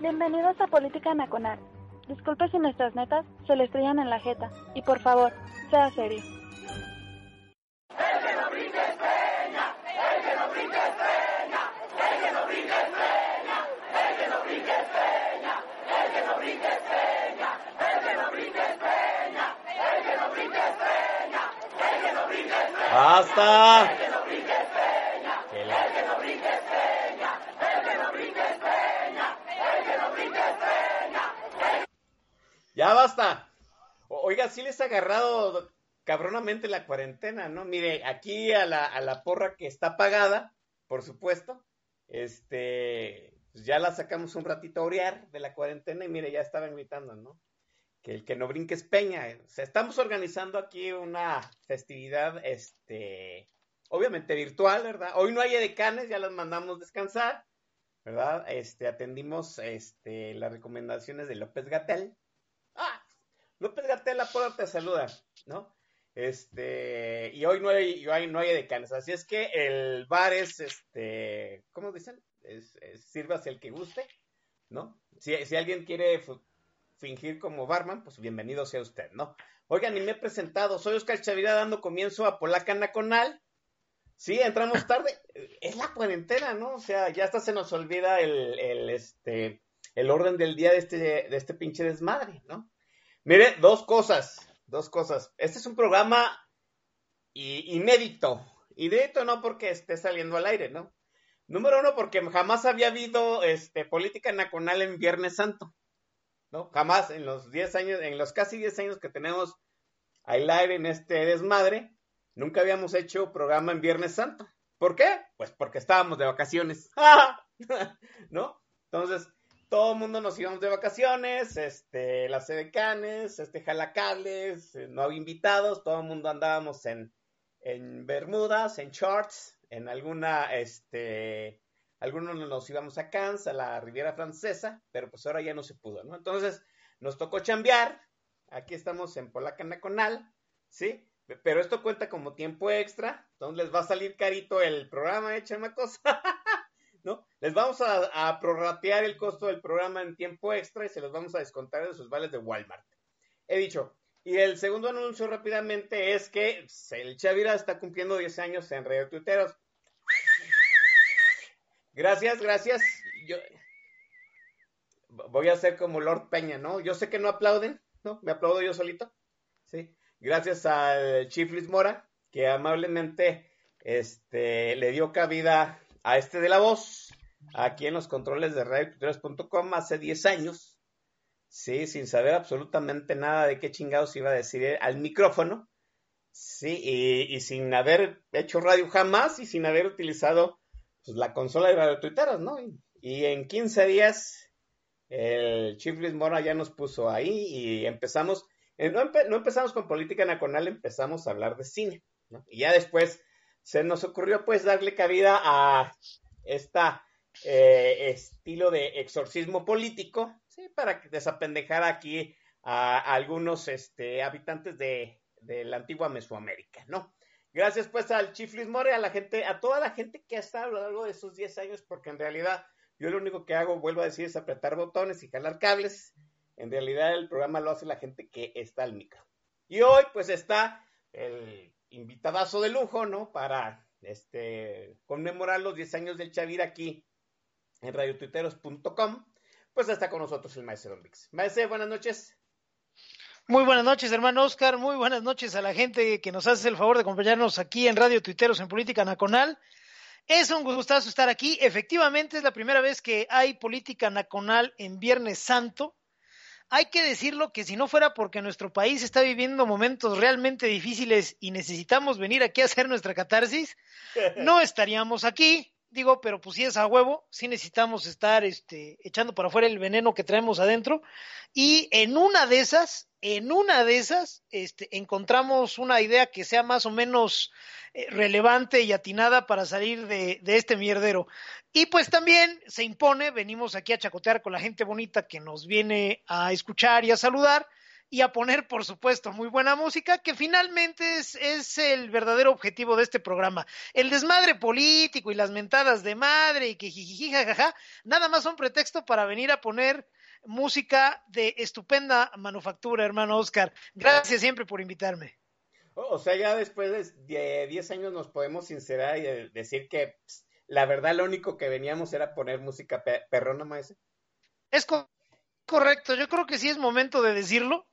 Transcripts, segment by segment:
Bienvenidos a Política Nacional. Disculpe si nuestras netas se le estrellan en la jeta. Y por favor, sea serio. ¡Basta! Ya basta. O- Oiga, sí les ha agarrado cabronamente la cuarentena, ¿no? Mire, aquí a la, porra que está pagada, por supuesto, este, pues ya la sacamos un ratito a orear de la cuarentena y mire, ya estaban gritando, ¿no? Que el que no brinque es peña. O sea, estamos organizando aquí una festividad, este, obviamente virtual, ¿verdad? Hoy no hay edecanes, ya las mandamos descansar, ¿verdad? Este, atendimos, este, las recomendaciones de López Gatel. López Gatel, la porra te saluda, ¿no? Este, y hoy no hay, y hoy no hay edecanes, así es que el bar es, este, ¿cómo dicen? Es, es sírvase el que guste, ¿no? Si, si alguien quiere fingir como barman, pues bienvenido sea usted, ¿no? Oigan, ni me he presentado, soy Oscar Chavira dando comienzo a Polaca Nacional. Sí, entramos tarde. Es la cuarentena, ¿no? O sea, ya hasta se nos olvida el, el, este, el orden del día de este, de este pinche desmadre, ¿no? Mire, dos cosas, dos cosas. Este es un programa inédito. Inédito no porque esté saliendo al aire, ¿no? Número uno, porque jamás había habido este, política nacional en Viernes Santo. ¿No? Jamás en los 10 años, en los casi 10 años que tenemos al aire en este desmadre, nunca habíamos hecho programa en Viernes Santo. ¿Por qué? Pues porque estábamos de vacaciones. ¿No? Entonces, todo el mundo nos íbamos de vacaciones, este, las edecanes, este, jalacables, eh, no había invitados, todo el mundo andábamos en, Bermudas, en shorts, en alguna, este, algunos nos íbamos a Cannes, a la Riviera Francesa, pero pues ahora ya no se pudo, ¿no? Entonces, nos tocó chambear, aquí estamos en Polaca Nacional, ¿sí? Pero esto cuenta como tiempo extra, entonces les va a salir carito el programa, ¿eh, chamacos? ¿no? Les vamos a, prorratear el costo del programa en tiempo extra y se los vamos a descontar de sus vales de Walmart. He dicho. Y el segundo anuncio rápidamente es que el Chavira está cumpliendo 10 años en Radio Tuiteros. Gracias, gracias. Yo voy a hacer como Lord Peña, ¿no? Yo sé que no aplauden, ¿no? Me aplaudo yo solito. Sí. Gracias al Chief Luis Mora, que amablemente este, le dio cabida a este de la voz, aquí en los controles de radiotuiteros.com hace 10 años, sí, sin saber absolutamente nada de qué chingados iba a decir al micrófono, sí, y, sin haber hecho radio jamás y sin haber utilizado pues, la consola de radiotuiteros, ¿no? Y, en 15 días el Chief Luis Mora ya nos puso ahí y empezamos, eh, no empezamos con política nacional, empezamos a hablar de cine, ¿no? Y ya después se nos ocurrió pues darle cabida a esta eh, estilo de exorcismo político, ¿sí? para desapendejar aquí a, algunos este, habitantes de, de la antigua Mesoamérica, ¿no? Gracias pues al Chief Luis More, a la gente, a toda la gente que ha estado a lo largo de esos 10 años, porque en realidad yo lo único que hago, vuelvo a decir, es apretar botones y jalar cables. En realidad el programa lo hace la gente que está al micro. Y hoy pues está el invitadazo de lujo, ¿no? Para este conmemorar los 10 años del Chavir aquí en radiotuiteros.com. Pues está con nosotros el maestro Don Vix. Maestro, buenas noches. Muy buenas noches, hermano Oscar. Muy buenas noches a la gente que nos hace el favor de acompañarnos aquí en Radio Tuiteros en Política Nacional. Es un gustazo estar aquí. Efectivamente, es la primera vez que hay Política Nacional en Viernes Santo. Hay que decirlo que si no fuera porque nuestro país está viviendo momentos realmente difíciles y necesitamos venir aquí a hacer nuestra catarsis, no estaríamos aquí. Digo, pero pues sí es a huevo, sí necesitamos estar este, echando para afuera el veneno que traemos adentro. Y en una de esas, en una de esas, este, encontramos una idea que sea más o menos eh, relevante y atinada para salir de, de este mierdero. Y pues también se impone, venimos aquí a chacotear con la gente bonita que nos viene a escuchar y a saludar y a poner, por supuesto, muy buena música, que finalmente es, es, el verdadero objetivo de este programa. El desmadre político y las mentadas de madre y que jijiji, jajaja, nada más son pretexto para venir a poner música de estupenda manufactura, hermano Oscar. Gracias siempre por invitarme. O sea, ya después de 10 años nos podemos sincerar y decir que pss, la verdad lo único que veníamos era poner música pe perrona, maese. Es co correcto, yo creo que sí es momento de decirlo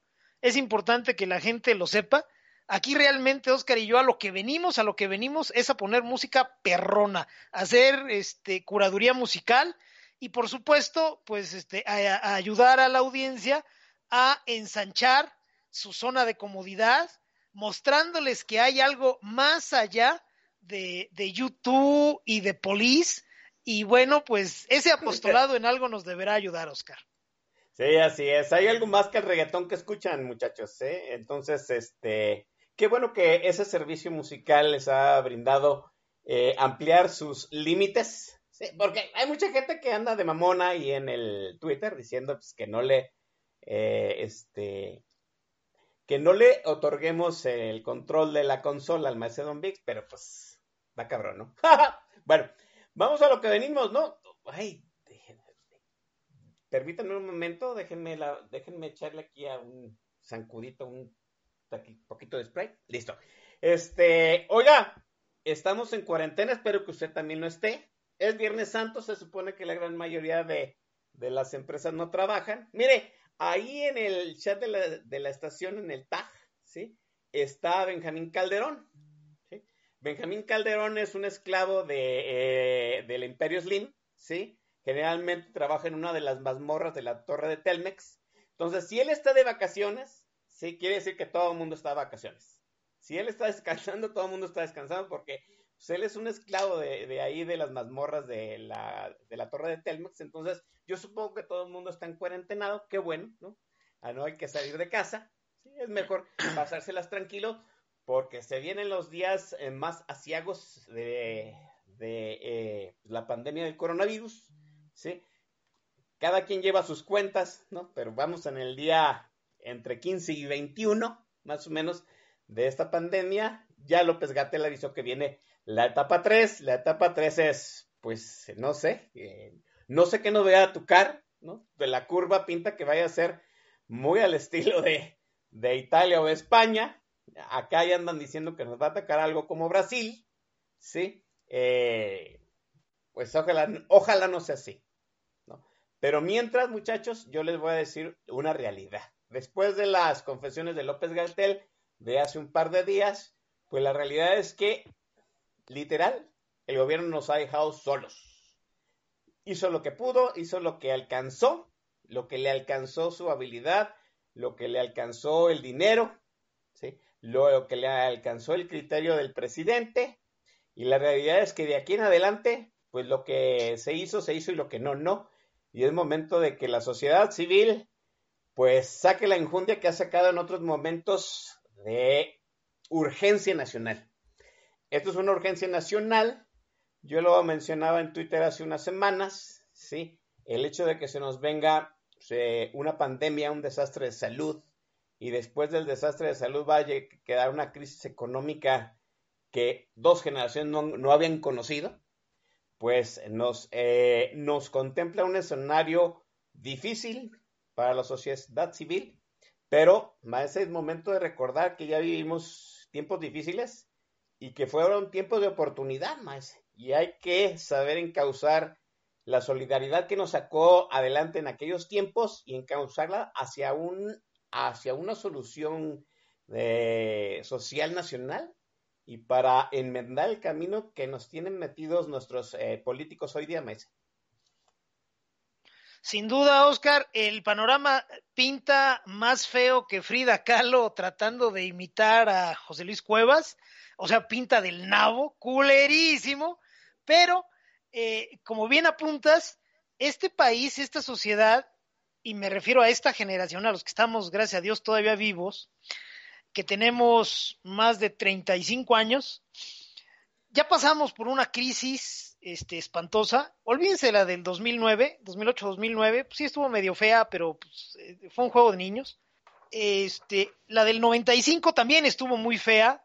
es importante que la gente lo sepa. Aquí realmente, Oscar y yo, a lo que venimos, a lo que venimos es a poner música perrona, a hacer este, curaduría musical y, por supuesto, pues este, a, ayudar a la audiencia a ensanchar su zona de comodidad, mostrándoles que hay algo más allá de, de YouTube y de Police. Y bueno, pues ese apostolado en algo nos deberá ayudar, Oscar. Sí, así es. Hay algo más que el reggaetón que escuchan, muchachos. ¿eh? Entonces, este, qué bueno que ese servicio musical les ha brindado eh, ampliar sus límites. ¿sí? Porque hay mucha gente que anda de mamona y en el Twitter diciendo pues, que no le, eh, este, que no le otorguemos el control de la consola al Macedon Vix, pero pues, va cabrón, ¿no? bueno, vamos a lo que venimos, ¿no? Ay, permítanme un momento, déjenme, la, déjenme echarle aquí a un zancudito, un poquito de spray. Listo. Este, oiga, estamos en cuarentena, espero que usted también lo esté. Es Viernes Santo, se supone que la gran mayoría de, las empresas no trabajan. Mire, ahí en el chat de la, de la estación, en el TAG, ¿sí? Está Benjamín Calderón. ¿sí? Benjamín Calderón es un esclavo de, eh, del Imperio Slim, ¿sí? Generalmente trabaja en una de las mazmorras de la torre de Telmex. Entonces, si él está de vacaciones, sí, quiere decir que todo el mundo está de vacaciones. Si él está descansando, todo el mundo está descansando porque pues, él es un esclavo de, de, ahí, de las mazmorras de la, de la torre de Telmex. Entonces, yo supongo que todo el mundo está en cuarentenado. Qué bueno, ¿no? Ah, no hay que salir de casa. Sí, es mejor pasárselas tranquilo porque se vienen los días eh, más asiagos de, de eh, la pandemia del coronavirus. ¿Sí? Cada quien lleva sus cuentas, ¿no? Pero vamos en el día entre 15 y 21, más o menos, de esta pandemia. Ya López Gatel avisó que viene la etapa 3. La etapa 3 es, pues, no sé, eh, no sé qué nos vaya a tocar, ¿no? De la curva pinta que vaya a ser muy al estilo de, de Italia o España. Acá ya andan diciendo que nos va a atacar algo como Brasil, ¿sí? Eh, pues ojalá, ojalá no sea así. Pero mientras, muchachos, yo les voy a decir una realidad. Después de las confesiones de López Gatel de hace un par de días, pues la realidad es que, literal, el gobierno nos ha dejado solos. Hizo lo que pudo, hizo lo que alcanzó, lo que le alcanzó su habilidad, lo que le alcanzó el dinero, ¿sí? lo que le alcanzó el criterio del presidente. Y la realidad es que de aquí en adelante, pues lo que se hizo, se hizo y lo que no, no y es momento de que la sociedad civil pues saque la injundia que ha sacado en otros momentos de urgencia nacional. Esto es una urgencia nacional, yo lo mencionaba en Twitter hace unas semanas, ¿sí? El hecho de que se nos venga se, una pandemia, un desastre de salud, y después del desastre de salud va a quedar una crisis económica que dos generaciones no, no habían conocido, pues nos, eh, nos contempla un escenario difícil para la sociedad civil, pero ese es momento de recordar que ya vivimos tiempos difíciles y que fueron tiempos de oportunidad, más y hay que saber encauzar la solidaridad que nos sacó adelante en aquellos tiempos y encauzarla hacia un hacia una solución de, social nacional y para enmendar el camino que nos tienen metidos nuestros eh, políticos hoy día, Messi. Sin duda, Oscar, el panorama pinta más feo que Frida Kahlo tratando de imitar a José Luis Cuevas, o sea, pinta del nabo, culerísimo, pero eh, como bien apuntas, este país, esta sociedad, y me refiero a esta generación, a los que estamos, gracias a Dios, todavía vivos, que tenemos más de 35 años, ya pasamos por una crisis este, espantosa. Olvídense la del 2009, 2008-2009, pues sí estuvo medio fea, pero pues, eh, fue un juego de niños. Este, la del 95 también estuvo muy fea,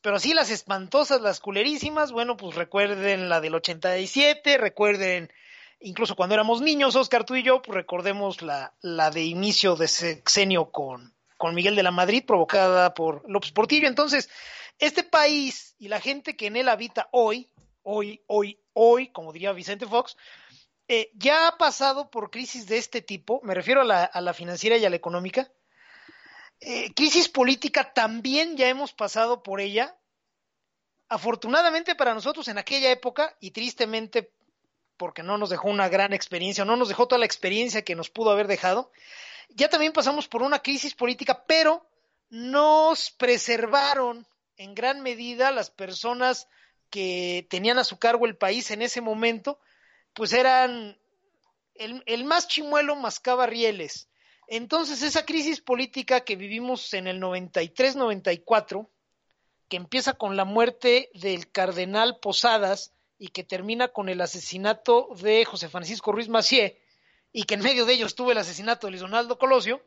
pero así las espantosas, las culerísimas, bueno, pues recuerden la del 87, recuerden incluso cuando éramos niños, Oscar, tú y yo, pues recordemos la, la de inicio de sexenio con, con Miguel de la Madrid, provocada por López Portillo. Entonces, este país y la gente que en él habita hoy, hoy, hoy, hoy, como diría Vicente Fox, eh, ya ha pasado por crisis de este tipo, me refiero a la, financiera y a la económica. Eh, crisis política también ya hemos pasado por ella. Afortunadamente para nosotros en aquella época y tristemente porque no nos dejó una gran experiencia, no nos dejó toda la experiencia que nos pudo haber dejado, ya también pasamos por una crisis política, pero nos preservaron en gran medida las personas que tenían a su cargo el país en ese momento, pues eran el, el más chimuelo mascaba rieles. Entonces esa crisis política que vivimos en el 93-94, que empieza con la muerte del cardenal Posadas y que termina con el asesinato de José Francisco Ruiz Macié, y que en medio de ellos tuvo el asesinato de Luis Donaldo Colosio,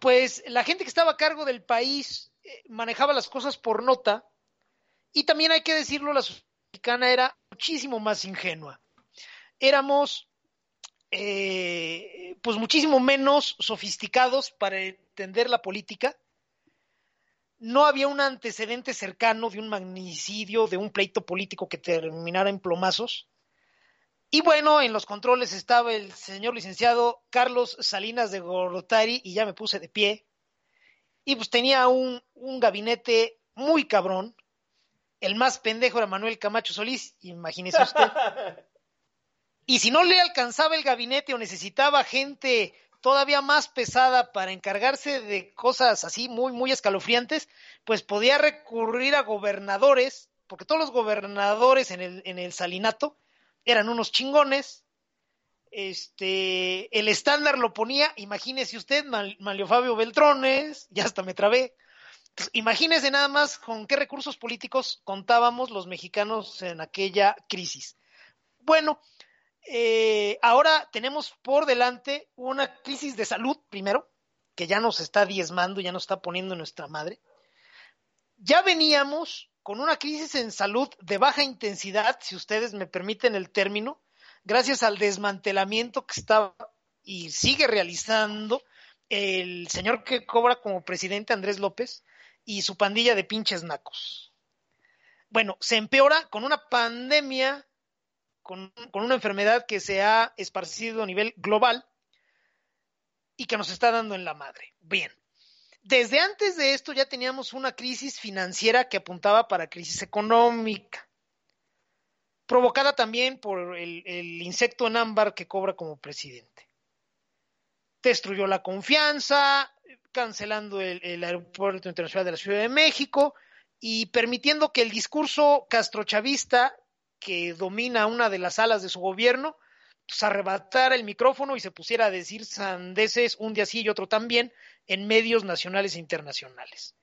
pues la gente que estaba a cargo del país eh, manejaba las cosas por nota y también hay que decirlo, la mexicana era muchísimo más ingenua. Éramos eh, pues muchísimo menos sofisticados para entender la política. No había un antecedente cercano de un magnicidio, de un pleito político que terminara en plomazos. Y bueno, en los controles estaba el señor licenciado Carlos Salinas de Gorotari y ya me puse de pie. Y pues tenía un, un gabinete muy cabrón. El más pendejo era Manuel Camacho Solís, imagínese usted. Y si no le alcanzaba el gabinete o necesitaba gente todavía más pesada para encargarse de cosas así muy, muy escalofriantes, pues podía recurrir a gobernadores, porque todos los gobernadores en el, en el salinato eran unos chingones. Este, el estándar lo ponía, imagínese usted, Malio Fabio Beltrones, ya hasta me trabé. Imagínese nada más con qué recursos políticos contábamos los mexicanos en aquella crisis. Bueno, eh, ahora tenemos por delante una crisis de salud, primero, que ya nos está diezmando, ya nos está poniendo en nuestra madre. Ya veníamos con una crisis en salud de baja intensidad, si ustedes me permiten el término, gracias al desmantelamiento que estaba y sigue realizando el señor que cobra como presidente Andrés López y su pandilla de pinches nacos. Bueno, se empeora con una pandemia, con, con una enfermedad que se ha esparcido a nivel global y que nos está dando en la madre. Bien, desde antes de esto ya teníamos una crisis financiera que apuntaba para crisis económica, provocada también por el, insecto en ámbar que cobra como presidente. Destruyó la confianza, cancelando el, el, aeropuerto internacional de la Ciudad de México y permitiendo que el discurso castrochavista que domina una de las alas de su gobierno pues, arrebatara el micrófono y se pusiera a decir sandeces un día sí y otro también en medios nacionales e internacionales.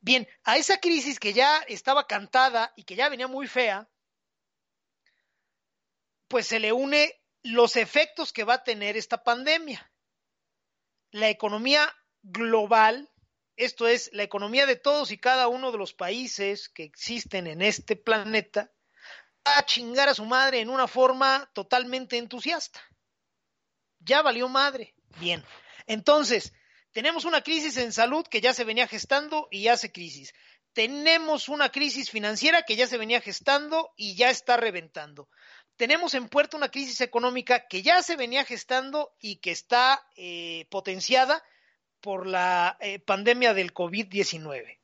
Bien, a esa crisis que ya estaba cantada y que ya venía muy fea, pues se le une los efectos que va a tener esta pandemia. La economía global, esto es, la economía de todos y cada uno de los países que existen en este planeta, a chingar a su madre en una forma totalmente entusiasta. Ya valió madre. Bien. Entonces, tenemos una crisis en salud que ya se venía gestando y hace crisis. Tenemos una crisis financiera que ya se venía gestando y ya está reventando. Tenemos en puerto una crisis económica que ya se venía gestando y que está eh, potenciada por la eh, pandemia del COVID-19.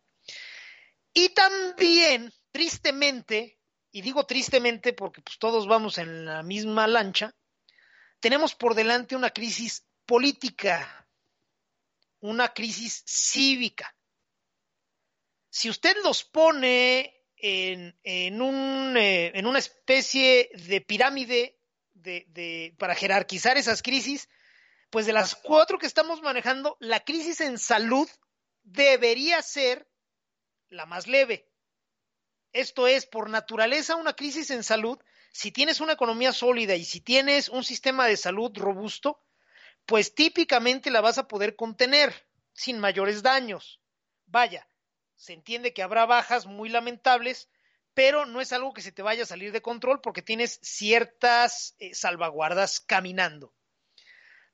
Y también, tristemente, y digo tristemente porque pues, todos vamos en la misma lancha, tenemos por delante una crisis política una crisis cívica. Si usted los pone en, en, un, eh, en una especie de pirámide de, de, para jerarquizar esas crisis, pues de las cuatro que estamos manejando, la crisis en salud debería ser la más leve. Esto es, por naturaleza, una crisis en salud, si tienes una economía sólida y si tienes un sistema de salud robusto, pues típicamente la vas a poder contener sin mayores daños. Vaya, se entiende que habrá bajas muy lamentables, pero no es algo que se te vaya a salir de control porque tienes ciertas eh, salvaguardas caminando.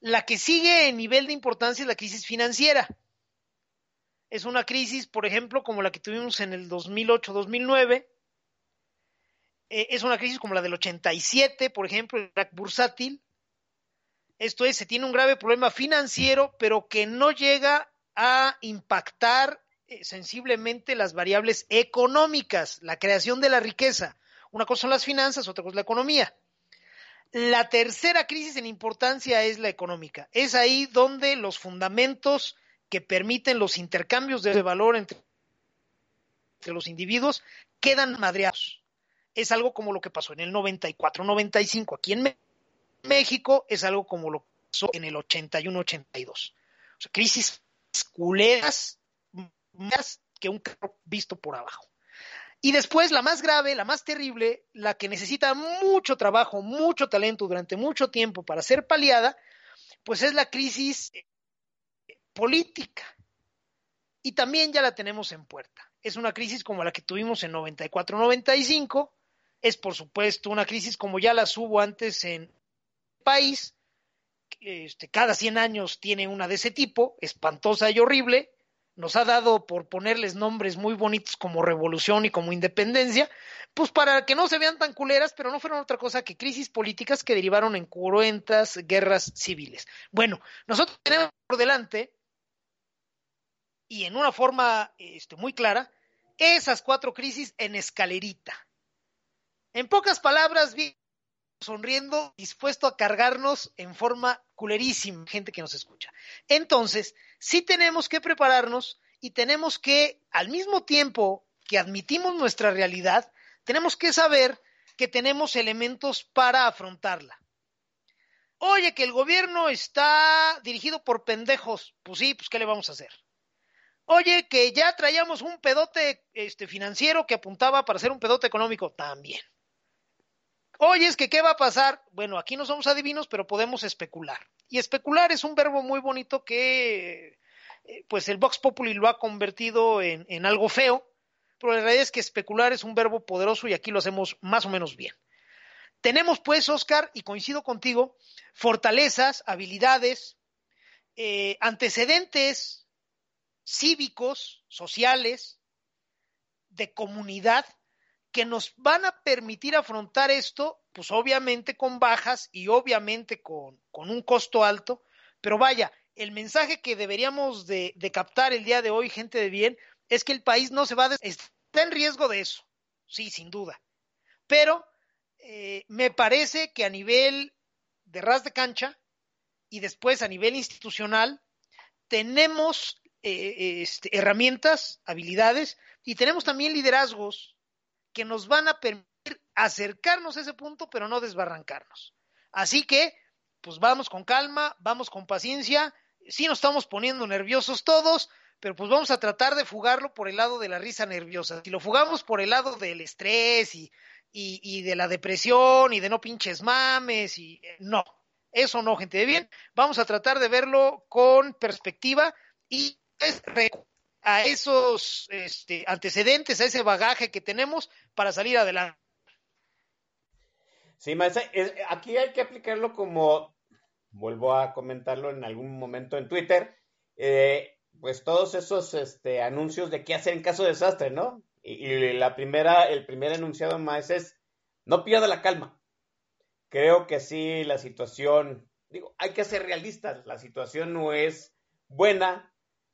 La que sigue en nivel de importancia es la crisis financiera. Es una crisis, por ejemplo, como la que tuvimos en el 2008-2009. Eh, es una crisis como la del 87, por ejemplo, el crack bursátil. Esto es, se tiene un grave problema financiero, pero que no llega a impactar eh, sensiblemente las variables económicas, la creación de la riqueza. Una cosa son las finanzas, otra cosa es la economía. La tercera crisis en importancia es la económica. Es ahí donde los fundamentos que permiten los intercambios de valor entre, los individuos quedan madreados. Es algo como lo que pasó en el 94-95 aquí en México, es algo como lo que pasó en el 81-82. O sea, crisis culeras más que un carro visto por abajo. Y después, la más grave, la más terrible, la que necesita mucho trabajo, mucho talento durante mucho tiempo para ser paliada, pues es la crisis política. Y también ya la tenemos en puerta. Es una crisis como la que tuvimos en 94-95. Es, por supuesto, una crisis como ya las hubo antes en el país. Este, cada 100 años tiene una de ese tipo, espantosa y horrible nos ha dado por ponerles nombres muy bonitos como revolución y como independencia, pues para que no se vean tan culeras, pero no fueron otra cosa que crisis políticas que derivaron en cruentas guerras civiles. Bueno, nosotros tenemos por delante, y en una forma este, muy clara, esas cuatro crisis en escalerita. En pocas palabras, bien sonriendo, dispuesto a cargarnos en forma culerísima, gente que nos escucha. Entonces, sí tenemos que prepararnos y tenemos que, al mismo tiempo que admitimos nuestra realidad, tenemos que saber que tenemos elementos para afrontarla. Oye, que el gobierno está dirigido por pendejos. Pues sí, pues ¿qué le vamos a hacer? Oye, que ya traíamos un pedote este, financiero que apuntaba para ser un pedote económico. También. Oye, es que ¿qué va a pasar? Bueno, aquí no somos adivinos, pero podemos especular. Y especular es un verbo muy bonito que, eh, pues el Vox Populi lo ha convertido en, algo feo, pero la realidad es que especular es un verbo poderoso y aquí lo hacemos más o menos bien. Tenemos pues, Oscar, y coincido contigo, fortalezas, habilidades, eh, antecedentes cívicos, sociales, de comunidad, que nos van a permitir afrontar esto, pues obviamente con bajas y obviamente con, con un costo alto, pero vaya, el mensaje que deberíamos de, de, captar el día de hoy, gente de bien, es que el país no se va a... Está en riesgo de eso, sí, sin duda, pero eh, me parece que a nivel de ras de cancha y después a nivel institucional, tenemos eh, este, herramientas, habilidades y tenemos también liderazgos que nos van a permitir acercarnos a ese punto, pero no desbarrancarnos. Así que, pues vamos con calma, vamos con paciencia. Sí nos estamos poniendo nerviosos todos, pero pues vamos a tratar de fugarlo por el lado de la risa nerviosa. Si lo fugamos por el lado del estrés y, y, y de la depresión y de no pinches mames y eh, no, eso no, gente de bien. Vamos a tratar de verlo con perspectiva y a esos este, antecedentes, a ese bagaje que tenemos para salir adelante. Sí, maestra, aquí hay que aplicarlo como, vuelvo a comentarlo en algún momento en Twitter, eh, pues todos esos este, anuncios de qué hacer en caso de desastre, ¿no? Y, y, la primera, el primer enunciado más es, no pierda la calma. Creo que sí, la situación, digo, hay que ser realistas, la situación no es buena,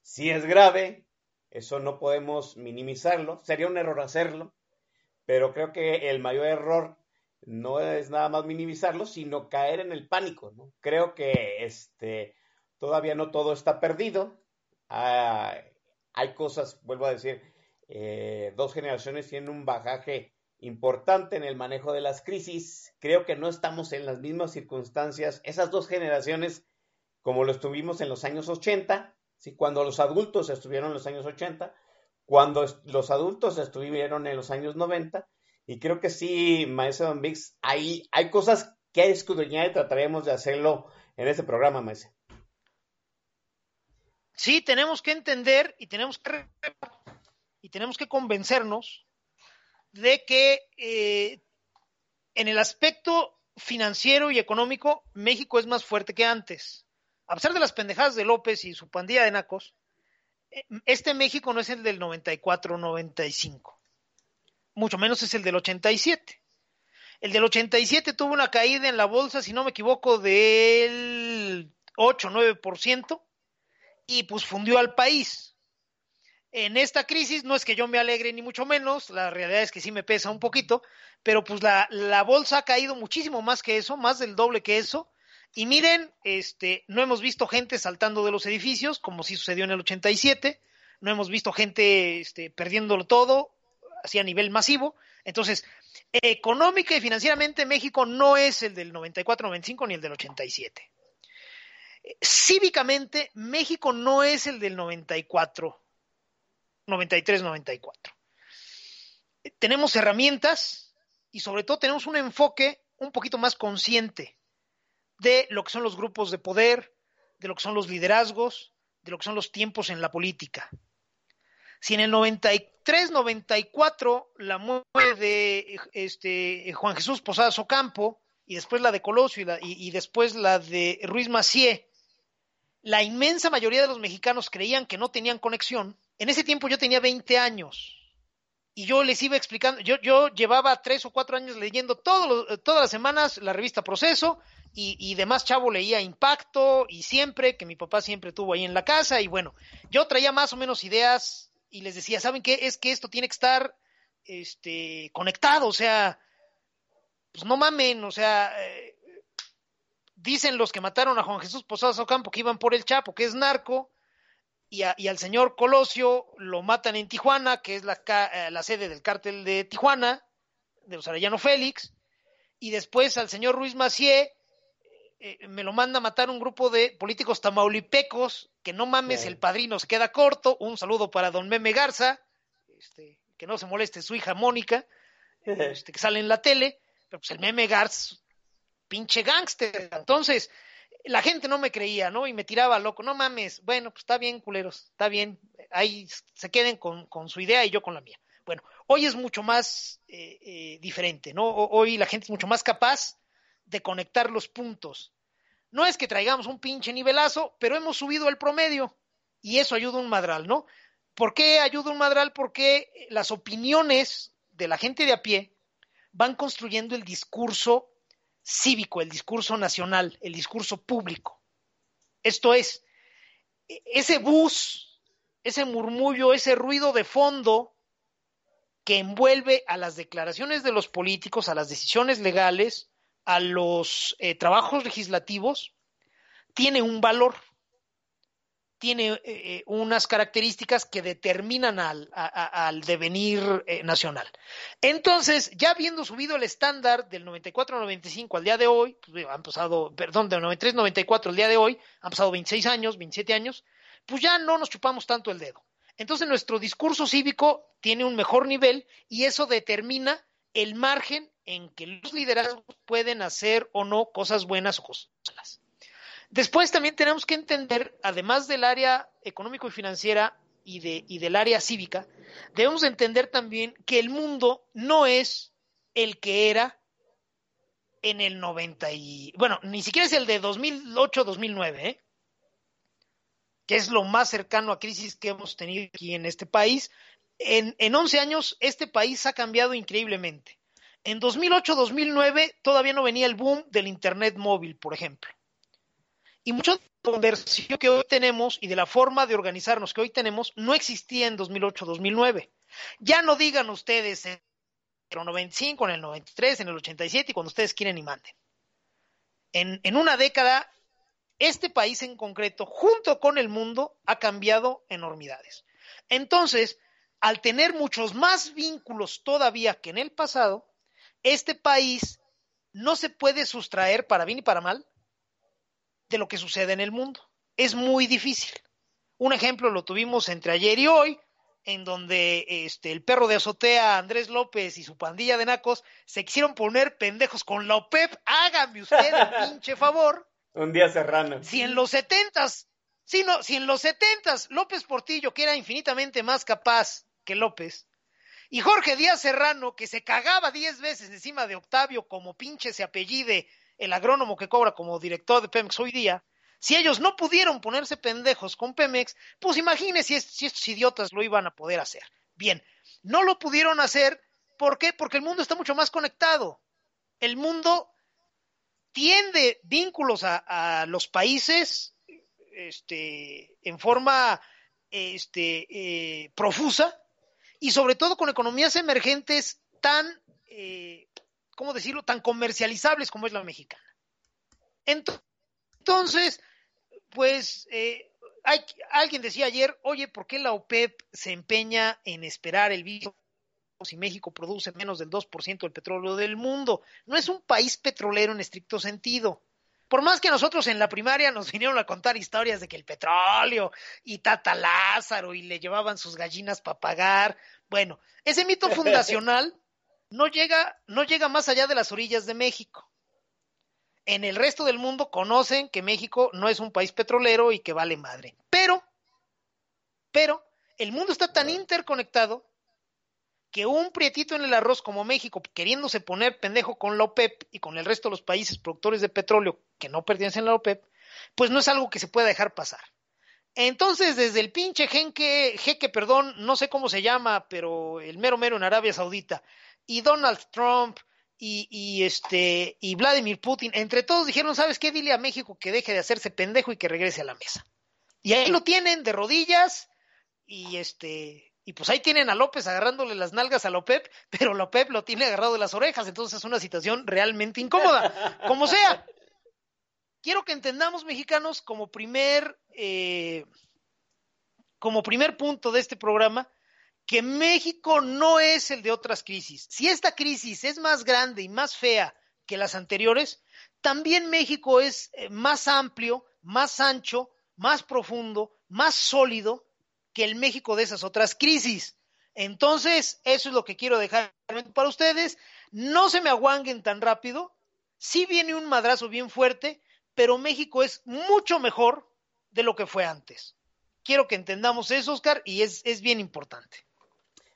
sí es grave, eso no podemos minimizarlo. Sería un error hacerlo, pero creo que el mayor error no es nada más minimizarlo, sino caer en el pánico. ¿no? Creo que este, todavía no todo está perdido. Ah, hay cosas, vuelvo a decir, Eh, dos generaciones tienen un bagaje importante en el manejo de las crisis. Creo que no estamos en las mismas circunstancias. Esas dos generaciones, como lo estuvimos en los años 80, ¿sí? cuando los adultos estuvieron en los años 80, cuando los adultos estuvieron en los años 90, y creo que sí, Maestro Don Vix, hay, hay cosas que hay escudriñar y trataremos de hacerlo en este programa, Maestro. Sí, tenemos que entender y tenemos que y tenemos que convencernos de que eh, en el aspecto financiero y económico México es más fuerte que antes. A pesar de las pendejadas de López y su pandilla de nacos, eh, este México no es el del 94-95. Mucho menos es el del 87. El del 87 tuvo una caída en la bolsa, si no me equivoco, del 8-9% y pues fundió al país. En esta crisis no es que yo me alegre ni mucho menos, la realidad es que sí me pesa un poquito, pero pues la, la bolsa ha caído muchísimo más que eso, más del doble que eso. Y miren, este, no hemos visto gente saltando de los edificios, como sí sucedió en el 87, no hemos visto gente este, perdiéndolo todo, así a nivel masivo. Entonces, económica y financieramente México no es el del 94-95 ni el del 87. Cívicamente, México no es el del 94, 93-94. Tenemos herramientas y sobre todo tenemos un enfoque un poquito más consciente de lo que son los grupos de poder, de lo que son los liderazgos, de lo que son los tiempos en la política. Si en el 93-94 la muerte de este, Juan Jesús Posadas Ocampo y después la de Colosio y, después la de Ruiz Macié, la inmensa mayoría de los mexicanos creían que no tenían conexión. En ese tiempo yo tenía 20 años y yo les iba explicando, yo, yo llevaba tres o cuatro años leyendo todas las semanas la revista Proceso y, y demás chavo leía Impacto y siempre, que mi papá siempre tuvo ahí en la casa y bueno, yo traía más o menos ideas y les decía, ¿saben qué? Es que esto tiene que estar este, conectado, o sea, pues no mamen, o sea, eh, dicen los que mataron a Juan Jesús Posadas Ocampo que iban por el Chapo, que es narco, y, a, y al señor Colosio lo matan en Tijuana, que es la, eh, la sede del cártel de Tijuana, de los Arellano Félix, y después al señor Ruiz Macié eh, me lo manda a matar un grupo de políticos tamaulipecos, que no mames, sí. el padrino se queda corto, un saludo para don Meme Garza, este, que no se moleste su hija Mónica, este, que sale en la tele, pero pues el Meme Garza pinche gángster. Entonces, la gente no me creía, ¿no? Y me tiraba loco. No mames, bueno, pues está bien, culeros, está bien. Ahí se queden con, con su idea y yo con la mía. Bueno, hoy es mucho más eh, eh, diferente, ¿no? Hoy la gente es mucho más capaz de conectar los puntos. No es que traigamos un pinche nivelazo, pero hemos subido el promedio y eso ayuda un madral, ¿no? ¿Por qué ayuda un madral? Porque las opiniones de la gente de a pie van construyendo el discurso cívico, el discurso nacional, el discurso público. Esto es, ese bus, ese murmullo, ese ruido de fondo que envuelve a las declaraciones de los políticos, a las decisiones legales, a los eh, trabajos legislativos, tiene un valor, tiene eh, unas características que determinan al devenir eh, nacional. Entonces, ya habiendo subido el estándar del 94-95 al día de hoy, pues, han pasado, perdón, del 93-94 al día de hoy, han pasado 26 años, 27 años, pues ya no nos chupamos tanto el dedo. Entonces, nuestro discurso cívico tiene un mejor nivel y eso determina el margen en que los liderazgos pueden hacer o no cosas buenas o cosas malas. Después también tenemos que entender, además del área económico y financiera y, de, y del área cívica, debemos entender también que el mundo no es el que era en el 90 y... Bueno, ni siquiera es el de 2008-2009, ¿eh? que es lo más cercano a crisis que hemos tenido aquí en este país. En, en 11 años, este país ha cambiado increíblemente. En 2008-2009 todavía no venía el boom del Internet móvil, por ejemplo. Y mucho conversión que hoy tenemos y de la forma de organizarnos que hoy tenemos no existía en 2008-2009. Ya no digan ustedes en el 95, en el 93, en el 87 y cuando ustedes quieren y manden. En, en una década, este país en concreto, junto con el mundo, ha cambiado enormidades. Entonces, al tener muchos más vínculos todavía que en el pasado, este país no se puede sustraer para bien y para mal de lo que sucede en el mundo. Es muy difícil. Un ejemplo lo tuvimos entre ayer y hoy, en donde este, el perro de azotea Andrés López y su pandilla de nacos se quisieron poner pendejos con la OPEP. Hágame usted el pinche favor. Un día serrano. Si en los setentas, si, no, si en los setentas López Portillo, que era infinitamente más capaz que López, y Jorge Díaz Serrano, que se cagaba diez veces encima de Octavio como pinche se apellide el agrónomo que cobra como director de Pemex hoy día, si ellos no pudieron ponerse pendejos con Pemex, pues imagínense si, estos idiotas lo iban a poder hacer. Bien, no lo pudieron hacer, ¿por qué? Porque el mundo está mucho más conectado. El mundo tiende vínculos a, a los países este, en forma este, eh, profusa y sobre todo con economías emergentes tan, eh, ¿cómo decirlo?, tan comercializables como es la mexicana. Entonces, pues eh, hay, alguien decía ayer, oye, ¿por qué la OPEP se empeña en esperar el visto si México produce menos del 2% del petróleo del mundo? No es un país petrolero en estricto sentido. Por más que nosotros en la primaria nos vinieron a contar historias de que el petróleo y Tata Lázaro y le llevaban sus gallinas para pagar, bueno, ese mito fundacional no llega, no llega más allá de las orillas de México. En el resto del mundo conocen que México no es un país petrolero y que vale madre. Pero, pero, el mundo está tan interconectado que un prietito en el arroz como México, queriéndose poner pendejo con la OPEP y con el resto de los países productores de petróleo que no pertenecen a la OPEP, pues no es algo que se pueda dejar pasar. Entonces, desde el pinche jeque, jeque, perdón, no sé cómo se llama, pero el mero mero en Arabia Saudita, y Donald Trump, y, este y Vladimir Putin, entre todos dijeron, ¿sabes qué? Dile a México que deje de hacerse pendejo y que regrese a la mesa. Y ahí lo tienen de rodillas y este y pues ahí tienen a López agarrándole las nalgas a López, pero López lo tiene agarrado de las orejas, entonces es una situación realmente incómoda. Como sea, quiero que entendamos mexicanos como primer eh, como primer punto de este programa que México no es el de otras crisis. Si esta crisis es más grande y más fea que las anteriores, también México es eh, más amplio, más ancho, más profundo, más sólido que el México de esas otras crisis. Entonces, eso es lo que quiero dejar para ustedes. No se me aguanguen tan rápido. Sí viene un madrazo bien fuerte, pero México es mucho mejor de lo que fue antes. Quiero que entendamos eso, Oscar, y es, es bien importante.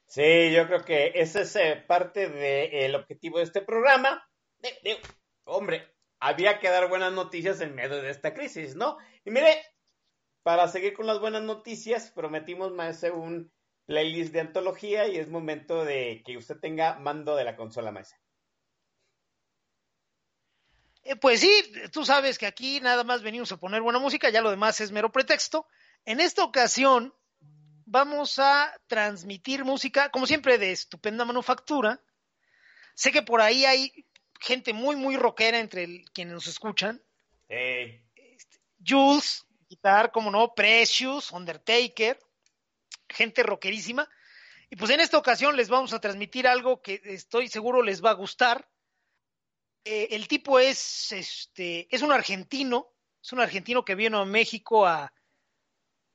Sí, yo creo que ese es eh, parte del objetivo de este programa. De, hombre, había que dar buenas noticias en medio de esta crisis, ¿no? Y mire, para seguir con las buenas noticias, prometimos más un playlist de antología y es momento de que usted tenga mando de la consola maestra. Eh, pues sí, tú sabes que aquí nada más venimos a poner buena música, ya lo demás es mero pretexto. En esta ocasión vamos a transmitir música, como siempre, de estupenda manufactura. Sé que por ahí hay gente muy, muy rockera entre el, quienes nos escuchan. Hey. Jules, guitar, como no, Precious, Undertaker, gente rockerísima. Y pues en esta ocasión les vamos a transmitir algo que estoy seguro les va a gustar. Eh, el tipo es, este, es un argentino, es un argentino que vino a México a,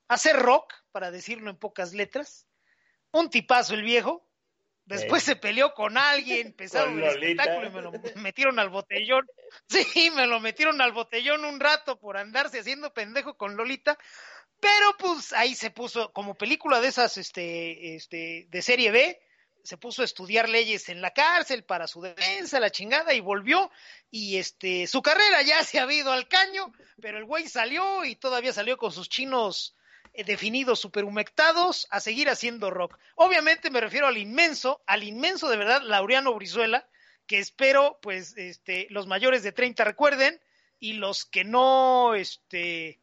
hacer rock, para decirlo en pocas letras. Un tipazo el viejo. Después Eh. se peleó con alguien, empezaron Con el espectáculo y me lo metieron al botellón. Sí, me lo metieron al botellón un rato por andarse haciendo pendejo con Lolita. Pero pues ahí se puso, como película de esas, este, este, de serie B, se puso a estudiar leyes en la cárcel para su defensa, la chingada, y volvió. Y este, su carrera ya se ha ido al caño, pero el güey salió y todavía salió con sus chinos definidos, superhumectados, a seguir haciendo rock. Obviamente me refiero al inmenso, al inmenso de verdad, Laureano Brizuela, que espero, pues, este, los mayores de 30 recuerden, y los que no, este,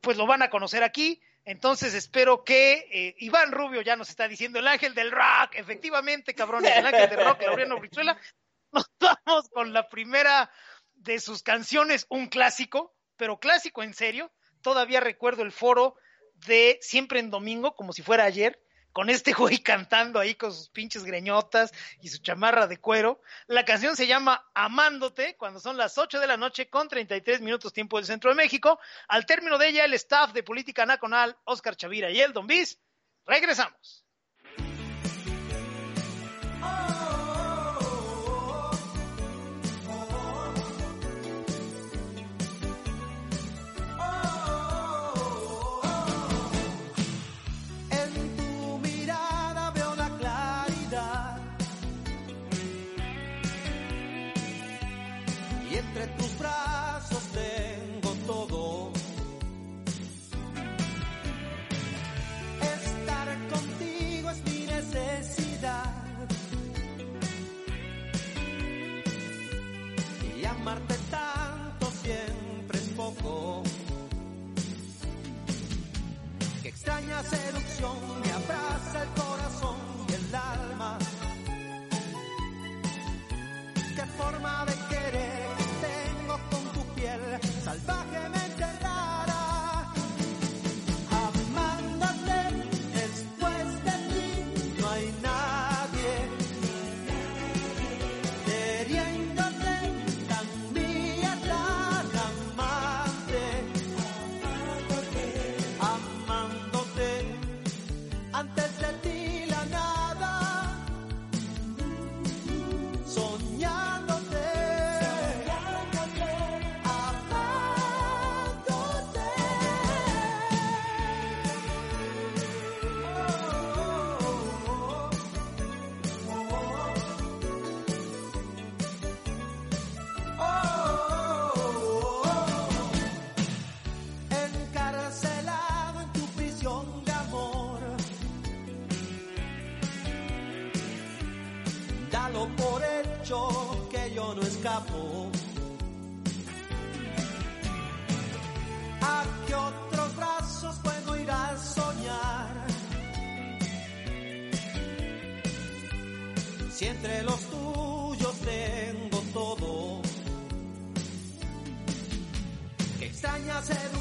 pues lo van a conocer aquí. Entonces espero que eh, Iván Rubio ya nos está diciendo el ángel del rock. Efectivamente, cabrones, el ángel del rock, Laureano Brizuela. Nos vamos con la primera de sus canciones, un clásico, pero clásico en serio. Todavía recuerdo el foro de Siempre en Domingo, como si fuera ayer, con este güey cantando ahí con sus pinches greñotas y su chamarra de cuero. La canción se llama Amándote, cuando son las 8 de la noche con 33 minutos tiempo del centro de México. Al término de ella, el staff de Política Nacional, Oscar Chavira y el Don Bis, regresamos. Seducción me abraza tengo todo. Que extraña seducción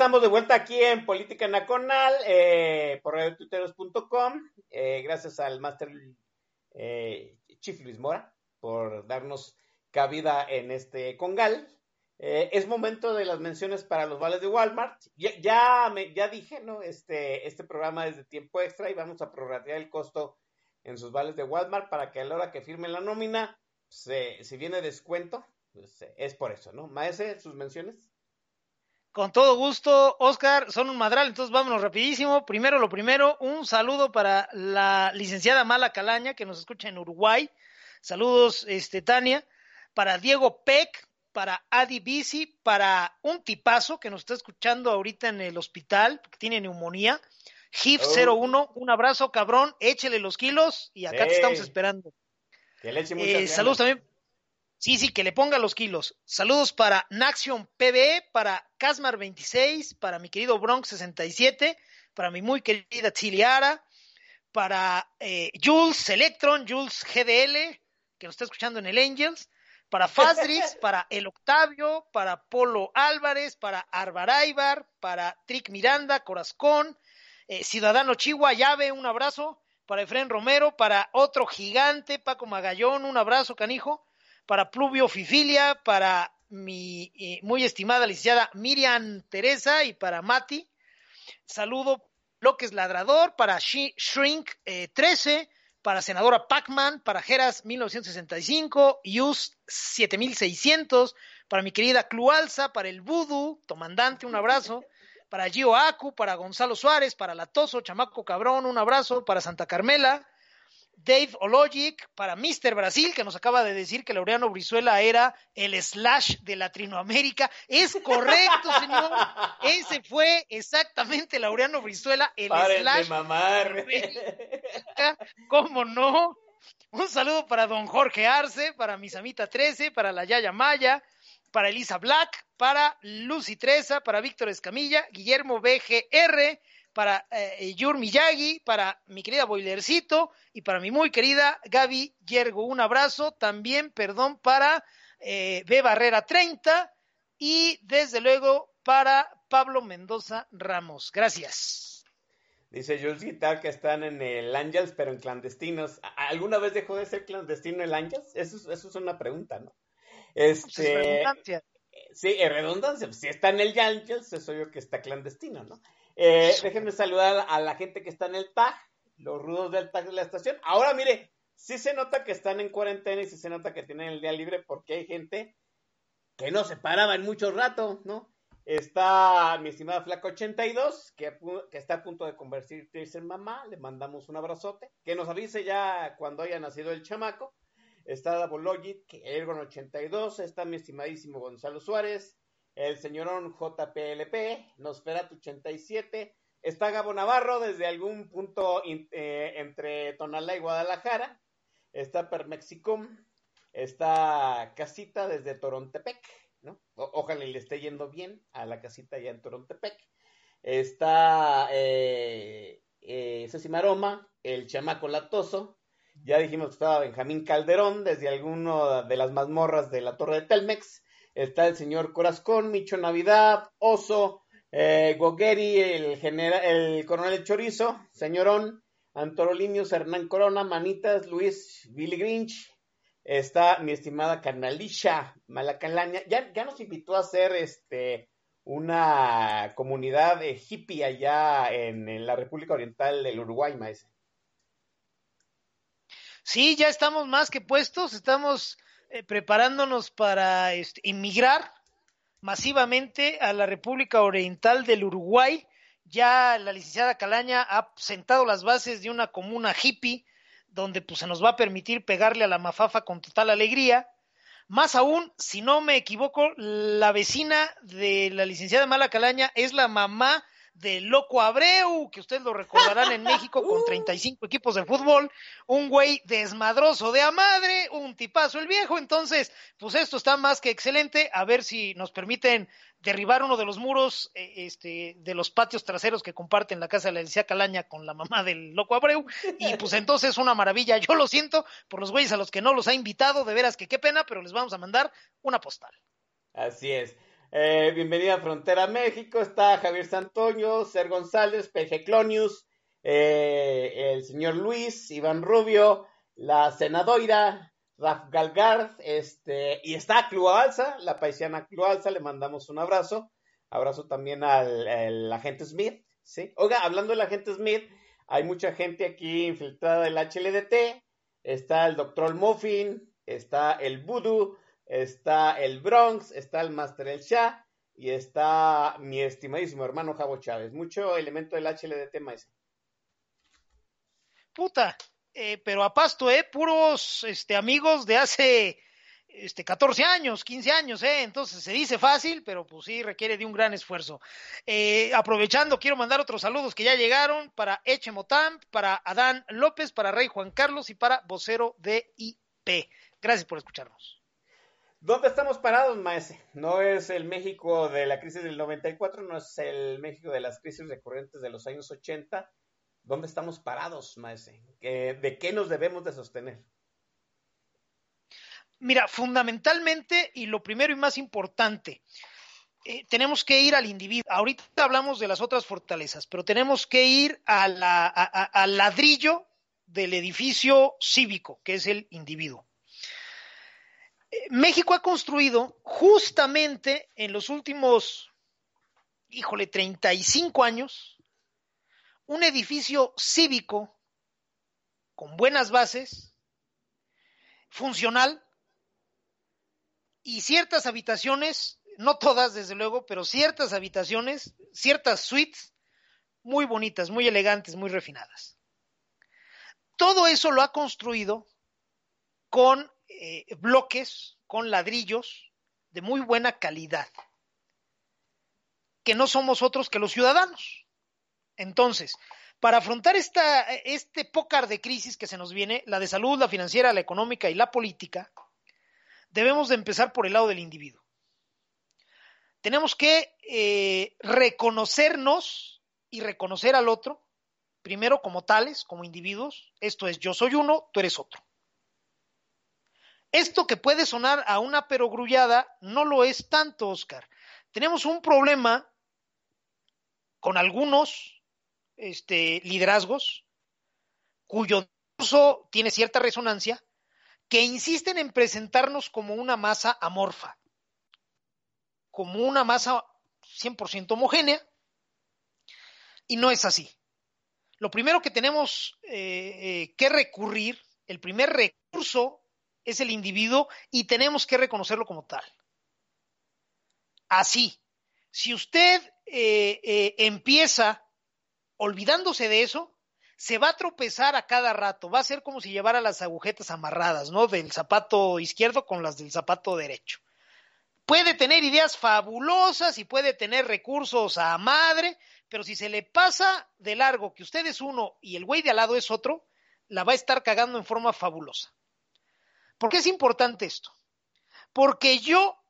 estamos de vuelta aquí en Política Nacional eh, por radiotuiteros.com. Eh, gracias al máster eh, Chief Luis Mora por darnos cabida en este congal. Eh, es momento de las menciones para los vales de Walmart. Ya, me, ya dije, ¿no? Este, este programa es de tiempo extra y vamos a prorratear el costo en sus vales de Walmart para que a la hora que firmen la nómina, se, si viene descuento, pues es por eso, ¿no? Maese, sus menciones. Con todo gusto, Oscar, son un madral, entonces vámonos rapidísimo. Primero lo primero, un saludo para la licenciada Mala Calaña, que nos escucha en Uruguay. Saludos, este, Tania. Para Diego Peck, para Adi Bici, para un tipazo que nos está escuchando ahorita en el hospital, que tiene neumonía. HIF Oh. 01, un abrazo, cabrón, échele los kilos y acá te estamos esperando. Que le eche Eh, saludos también. Sí, sí, que le ponga los kilos. Saludos para Naxion PBE, para Casmar 26, para mi querido Bronx 67, para mi muy querida Chiliara, para eh, Jules Electron, Jules GDL, que nos está escuchando en el Angels, para Fazrix, para El Octavio, para Polo Álvarez, para Arbaraibar, para Trick Miranda, Corazcón, eh, Ciudadano Chihuahua, Llave, un abrazo, para Efren Romero, para otro gigante, Paco Magallón, un abrazo, canijo, para Pluvio Fifilia, para mi eh, muy estimada licenciada Miriam Teresa y para Mati. Saludo Bloques Ladrador, para Shi- Shrink eh, 13, para Senadora Pacman, para Geras 1965, Yus 7600, para mi querida Clualza, para el Voodoo, Tomandante, un abrazo, para Gio Acu, para Gonzalo Suárez, para Latoso, Chamaco Cabrón, un abrazo, para Santa Carmela, Dave Ologic, para Mr. Brasil, que nos acaba de decir que Laureano Brizuela era el slash de Latinoamérica. Es correcto, señor. Ese fue exactamente Laureano Brizuela, el Paren de slash mamar. ¿Cómo no? Un saludo para don Jorge Arce, para Misamita 13, para la Yaya Maya, para Elisa Black, para Lucy Treza, para Víctor Escamilla, Guillermo BGR, para eh, Yur Miyagi, para mi querida Boilercito y para mi muy querida Gaby Yergo. Un abrazo también, perdón, para eh, B Barrera 30 y desde luego para Pablo Mendoza Ramos. Gracias. Dice Jules Guitar que están en el Angels, pero en clandestinos. ¿A- ¿Alguna vez dejó de ser clandestino el Angels? Eso es, eso es una pregunta, ¿no? Pues es Este, redundancia. sí, en redundancia. Si está en el Angels, es obvio que está clandestino, ¿no? Eh, déjenme saludar a la gente que está en el TAG, los rudos del TAG de la estación. Ahora, mire, sí se nota que están en cuarentena y sí se nota que tienen el día libre porque hay gente que no se paraba en mucho rato, ¿no? Está mi estimada Flaca 82, que, que está a punto de convertirse en mamá. Le mandamos un abrazote. Que nos avise ya cuando haya nacido el chamaco. Está Dabologit, Ergon 82. Está mi estimadísimo Gonzalo Suárez. El señorón JPLP, Nosferatu 87. Está Gabo Navarro desde algún punto eh, entre Tonalá y Guadalajara. Está Permexicum. Está Casita desde Torontepec. ¿no? Ojalá le esté yendo bien a la casita allá en Torontepec. Está eh, eh, Maroma, el chamaco latoso. Ya dijimos que estaba Benjamín Calderón desde alguno de las mazmorras de la Torre de Telmex. Está el señor Corazcón, Micho Navidad, Oso, eh, Gogueri, el, el coronel Chorizo, señorón, Antorolinius, Hernán Corona, Manitas, Luis, Billy Grinch, está mi estimada carnalisha Malacalaña. Ya, ya nos invitó a hacer este una comunidad de hippie allá en, en la República Oriental del Uruguay, maese. Sí, ya estamos más que puestos, estamos eh, preparándonos para este, inmigrar masivamente a la República Oriental del Uruguay. Ya la licenciada Calaña ha sentado las bases de una comuna hippie donde pues, se nos va a permitir pegarle a la mafafa con total alegría. Más aún, si no me equivoco, la vecina de la licenciada Mala Calaña es la mamá de Loco Abreu, que ustedes lo recordarán en México con 35 equipos de fútbol, un güey desmadroso de a madre, un tipazo el viejo, entonces, pues esto está más que excelente, a ver si nos permiten derribar uno de los muros eh, este, de los patios traseros que comparten la casa de la Alicia Calaña con la mamá del Loco Abreu, y pues entonces una maravilla, yo lo siento por los güeyes a los que no los ha invitado, de veras que qué pena, pero les vamos a mandar una postal. Así es. Eh, bienvenida a Frontera México. Está Javier Santoño, Ser González, Peje Clonius, eh, el señor Luis, Iván Rubio, la senadora, Raf Galgard, este, y está Clualza, la paisiana Clualza, le mandamos un abrazo. Abrazo también al, al agente Smith, ¿sí? Oiga, hablando del agente Smith, hay mucha gente aquí infiltrada del HLDT. Está el doctor Muffin, está el Voodoo, está el Bronx, está el Master El Shah y está mi estimadísimo hermano Javo Chávez. Mucho elemento del HLDT, maestro. Puta, eh, pero a pasto, ¿eh? Puros este, amigos de hace este, 14 años, 15 años, ¿eh? Entonces se dice fácil, pero pues sí requiere de un gran esfuerzo. Eh, aprovechando, quiero mandar otros saludos que ya llegaron para Eche Motam, para Adán López, para Rey Juan Carlos y para Vocero de IP. Gracias por escucharnos. ¿Dónde estamos parados, maese? No es el México de la crisis del 94, no es el México de las crisis recurrentes de los años 80. ¿Dónde estamos parados, maese? ¿De qué nos debemos de sostener? Mira, fundamentalmente, y lo primero y más importante, eh, tenemos que ir al individuo. Ahorita hablamos de las otras fortalezas, pero tenemos que ir al ladrillo del edificio cívico, que es el individuo. México ha construido justamente en los últimos, híjole, 35 años, un edificio cívico con buenas bases, funcional y ciertas habitaciones, no todas desde luego, pero ciertas habitaciones, ciertas suites muy bonitas, muy elegantes, muy refinadas. Todo eso lo ha construido con eh, bloques, con ladrillos de muy buena calidad, que no somos otros que los ciudadanos. Entonces, para afrontar esta, este pócar de crisis que se nos viene, la de salud, la financiera, la económica y la política, debemos de empezar por el lado del individuo. Tenemos que eh, reconocernos y reconocer al otro, primero como tales, como individuos. Esto es, yo soy uno, tú eres otro. Esto que puede sonar a una perogrullada no lo es tanto, Oscar. Tenemos un problema con algunos este, liderazgos cuyo discurso tiene cierta resonancia, que insisten en presentarnos como una masa amorfa, como una masa 100% homogénea, y no es así. Lo primero que tenemos eh, eh, que recurrir, el primer recurso es el individuo y tenemos que reconocerlo como tal. Así, si usted eh, eh, empieza olvidándose de eso, se va a tropezar a cada rato, va a ser como si llevara las agujetas amarradas, ¿no? Del zapato izquierdo con las del zapato derecho. Puede tener ideas fabulosas y puede tener recursos a madre, pero si se le pasa de largo que usted es uno y el güey de al lado es otro, la va a estar cagando en forma fabulosa. ¿Por qué es importante esto? Porque yo,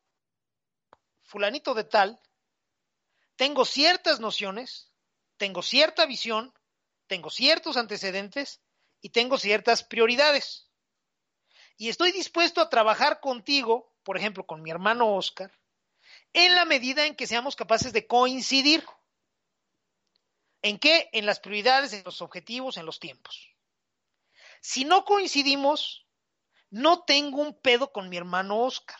fulanito de tal, tengo ciertas nociones, tengo cierta visión, tengo ciertos antecedentes y tengo ciertas prioridades. Y estoy dispuesto a trabajar contigo, por ejemplo, con mi hermano Oscar, en la medida en que seamos capaces de coincidir. ¿En qué? En las prioridades, en los objetivos, en los tiempos. Si no coincidimos, no tengo un pedo con mi hermano Oscar.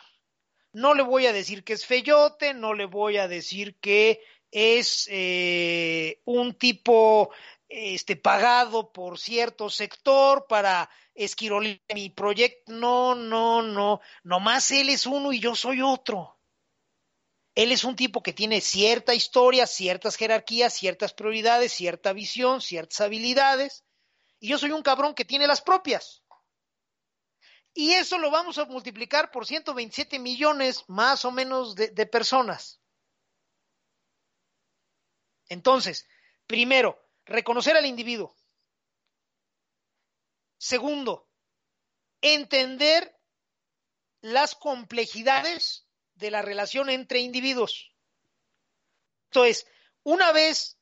No le voy a decir que es feyote, no le voy a decir que es eh, un tipo este, pagado por cierto sector para esquirolear mi proyecto. No, no, no. Nomás él es uno y yo soy otro. Él es un tipo que tiene cierta historia, ciertas jerarquías, ciertas prioridades, cierta visión, ciertas habilidades. Y yo soy un cabrón que tiene las propias. Y eso lo vamos a multiplicar por 127 millones más o menos de, personas. Entonces, primero, reconocer al individuo. Segundo, entender las complejidades de la relación entre individuos. Esto es, una vez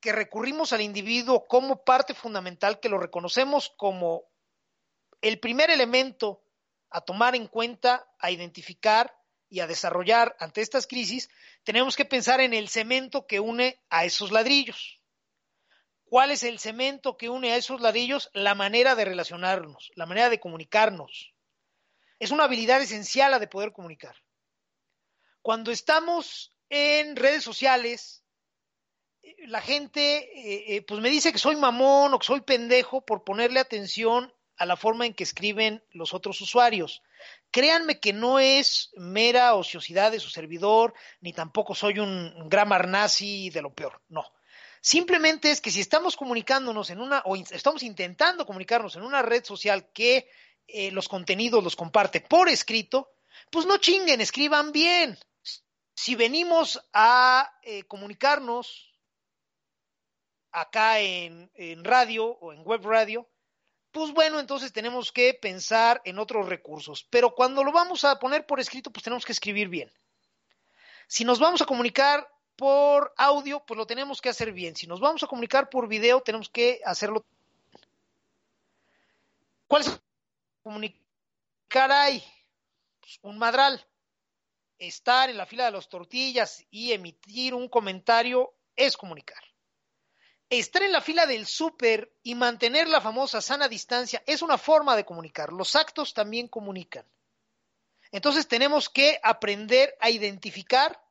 que recurrimos al individuo como parte fundamental, que lo reconocemos como el primer elemento a tomar en cuenta, a identificar y a desarrollar ante estas crisis, tenemos que pensar en el cemento que une a esos ladrillos. ¿Cuál es el cemento que une a esos ladrillos? La manera de relacionarnos, la manera de comunicarnos. Es una habilidad esencial la de poder comunicar. Cuando estamos en redes sociales, la gente eh, eh, pues me dice que soy mamón o que soy pendejo por ponerle atención a la forma en que escriben los otros usuarios. Créanme que no es mera ociosidad de su servidor, ni tampoco soy un grammar nazi de lo peor, no. Simplemente es que si estamos comunicándonos en una, o estamos intentando comunicarnos en una red social que eh, los contenidos los comparte por escrito, pues no chinguen, escriban bien. Si venimos a eh, comunicarnos acá en, en radio o en web radio, pues bueno, entonces tenemos que pensar en otros recursos. Pero cuando lo vamos a poner por escrito, pues tenemos que escribir bien. Si nos vamos a comunicar por audio, pues lo tenemos que hacer bien. Si nos vamos a comunicar por video, tenemos que hacerlo. ¿Cuál es comunicar hay? Pues un madral. Estar en la fila de las tortillas y emitir un comentario es comunicar. Estar en la fila del súper y mantener la famosa sana distancia es una forma de comunicar. Los actos también comunican. Entonces tenemos que aprender a identificar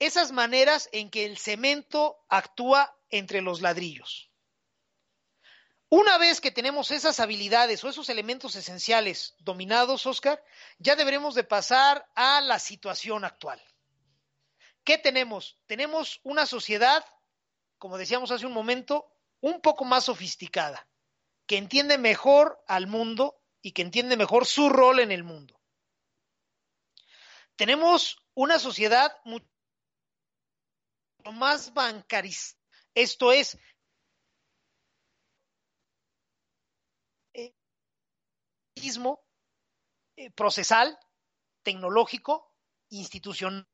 esas maneras en que el cemento actúa entre los ladrillos. Una vez que tenemos esas habilidades o esos elementos esenciales dominados, Oscar, ya deberemos de pasar a la situación actual. ¿Qué tenemos? Tenemos una sociedad, como decíamos hace un momento, un poco más sofisticada, que entiende mejor al mundo y que entiende mejor su rol en el mundo. Tenemos una sociedad mucho más bancarizada, esto es, eh, procesal, tecnológico, institucional,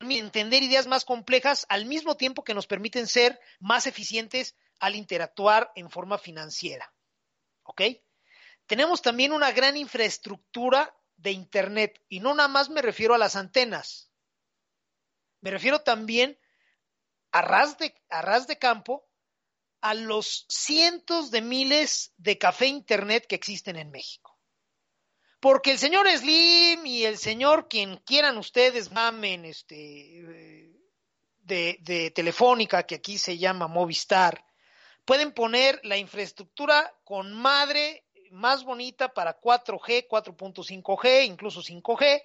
entender ideas más complejas al mismo tiempo que nos permiten ser más eficientes al interactuar en forma financiera. ¿Ok? Tenemos también una gran infraestructura de Internet y no nada más me refiero a las antenas. Me refiero también a ras de, campo a los cientos de miles de café Internet que existen en México. Porque el señor Slim y el señor quien quieran ustedes mamen este de, de Telefónica, que aquí se llama Movistar, pueden poner la infraestructura con madre más bonita para 4G, 4.5G, incluso 5G.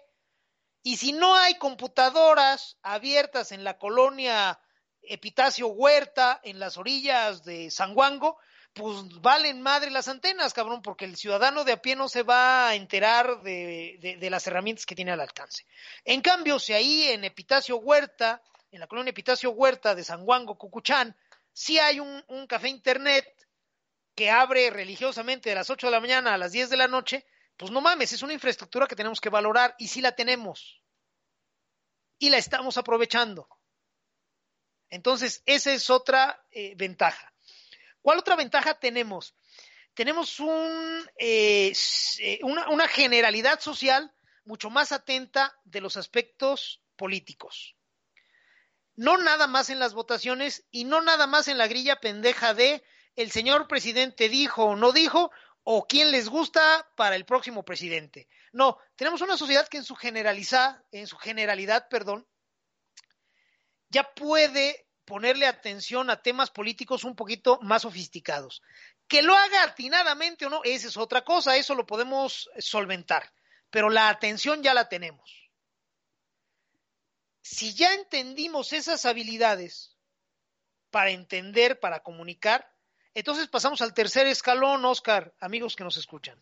Y si no hay computadoras abiertas en la colonia Epitacio Huerta, en las orillas de San Juango, pues valen madre las antenas, cabrón, porque el ciudadano de a pie no se va a enterar de, de, las herramientas que tiene al alcance. En cambio, si ahí en Epitacio Huerta, en la colonia Epitacio Huerta de San Juango, Cucuchán, sí hay un, un café internet que abre religiosamente de las 8 de la mañana a las 10 de la noche, pues no mames, es una infraestructura que tenemos que valorar y sí la tenemos. Y la estamos aprovechando. Entonces, esa es otra eh, ventaja. ¿Cuál otra ventaja tenemos? Tenemos un, eh, una, una generalidad social mucho más atenta de los aspectos políticos. No nada más en las votaciones y no nada más en la grilla pendeja de el señor presidente dijo o no dijo o quién les gusta para el próximo presidente. No, tenemos una sociedad que en su generalidad, en su generalidad, perdón, ya puede ponerle atención a temas políticos un poquito más sofisticados. Que lo haga atinadamente o no, esa es otra cosa, eso lo podemos solventar, pero la atención ya la tenemos. Si ya entendimos esas habilidades para entender, para comunicar, entonces pasamos al tercer escalón, Oscar, amigos que nos escuchan.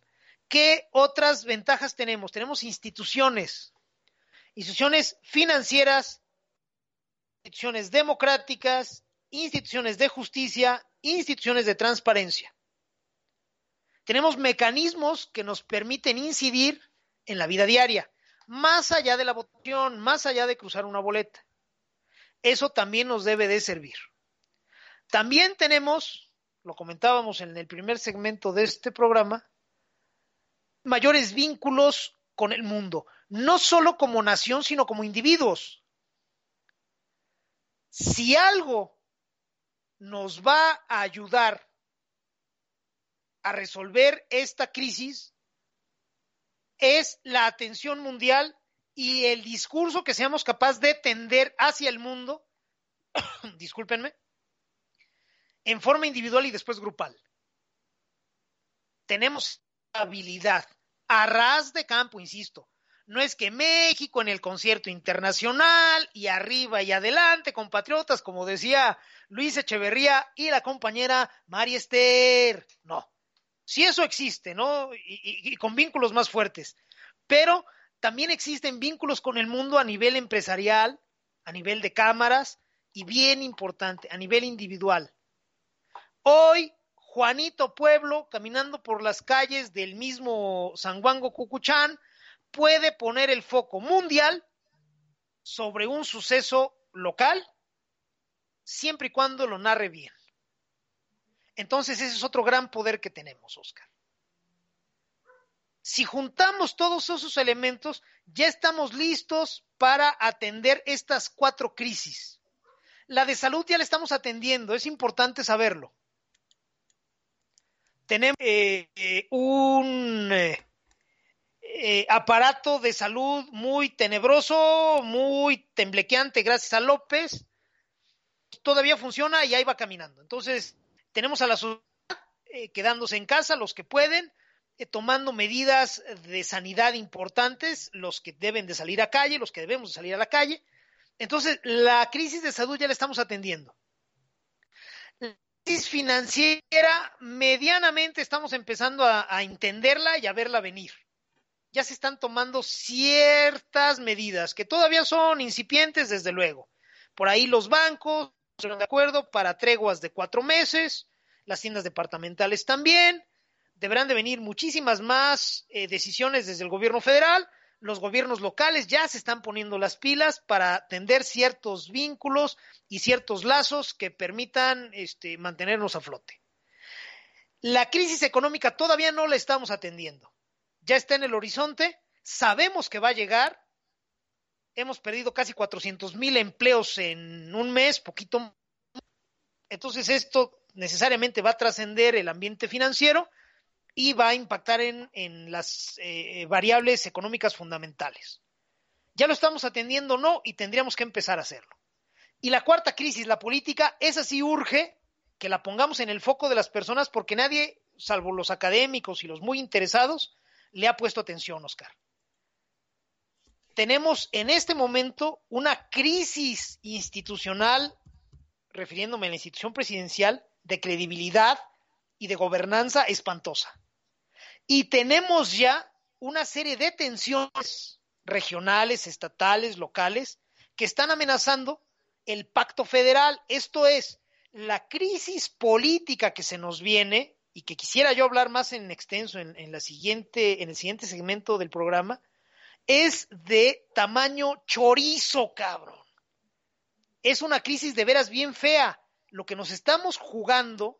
¿Qué otras ventajas tenemos? Tenemos instituciones, instituciones financieras, instituciones democráticas, instituciones de justicia, instituciones de transparencia. Tenemos mecanismos que nos permiten incidir en la vida diaria, más allá de la votación, más allá de cruzar una boleta. Eso también nos debe de servir. También tenemos, lo comentábamos en el primer segmento de este programa, mayores vínculos con el mundo, no solo como nación, sino como individuos si algo nos va a ayudar a resolver esta crisis, es la atención mundial y el discurso que seamos capaces de tender hacia el mundo, discúlpenme, en forma individual y después grupal. Tenemos habilidad, a ras de campo, insisto, no es que México en el concierto internacional y arriba y adelante, compatriotas, como decía Luis Echeverría y la compañera María Esther. No. Si eso existe, ¿no? Y, con vínculos más fuertes. Pero también existen vínculos con el mundo a nivel empresarial, a nivel de cámaras y bien importante, a nivel individual. Hoy, Juanito Pueblo, caminando por las calles del mismo San Juan Cucuchán, puede poner el foco mundial sobre un suceso local, siempre y cuando lo narre bien. Entonces, ese es otro gran poder que tenemos, Oscar. Si juntamos todos esos elementos, ya estamos listos para atender estas cuatro crisis. La de salud ya la estamos atendiendo, es importante saberlo. Tenemos eh, eh, un eh, eh, aparato de salud muy tenebroso, muy temblequeante, gracias a López. Todavía funciona y ahí va caminando. Entonces, tenemos a la sociedad eh, quedándose en casa, los que pueden, eh, tomando medidas de sanidad importantes, los que deben de salir a calle, los que debemos de salir a la calle. Entonces, la crisis de salud ya la estamos atendiendo. La crisis financiera, medianamente estamos empezando a, a entenderla y a verla venir ya se están tomando ciertas medidas que todavía son incipientes, desde luego. Por ahí los bancos de acuerdo para treguas de cuatro meses, las tiendas departamentales también. Deberán de venir muchísimas más eh, decisiones desde el gobierno federal. Los gobiernos locales ya se están poniendo las pilas para tender ciertos vínculos y ciertos lazos que permitan este, mantenernos a flote. La crisis económica todavía no la estamos atendiendo ya está en el horizonte, sabemos que va a llegar, hemos perdido casi 400 mil empleos en un mes, poquito. Entonces esto necesariamente va a trascender el ambiente financiero y va a impactar en, las eh, variables económicas fundamentales. Ya lo estamos atendiendo, no, y tendríamos que empezar a hacerlo. Y la cuarta crisis, la política, esa sí urge que la pongamos en el foco de las personas porque nadie, salvo los académicos y los muy interesados, le ha puesto atención, Oscar. Tenemos en este momento una crisis institucional, refiriéndome a la institución presidencial, de credibilidad y de gobernanza espantosa. Y tenemos ya una serie de tensiones regionales, estatales, locales, que están amenazando el pacto federal. Esto es, la crisis política que se nos viene y que quisiera yo hablar más en extenso en, siguiente, en el siguiente segmento del programa, es de tamaño chorizo, cabrón. Es una crisis de veras bien fea. Lo que nos estamos jugando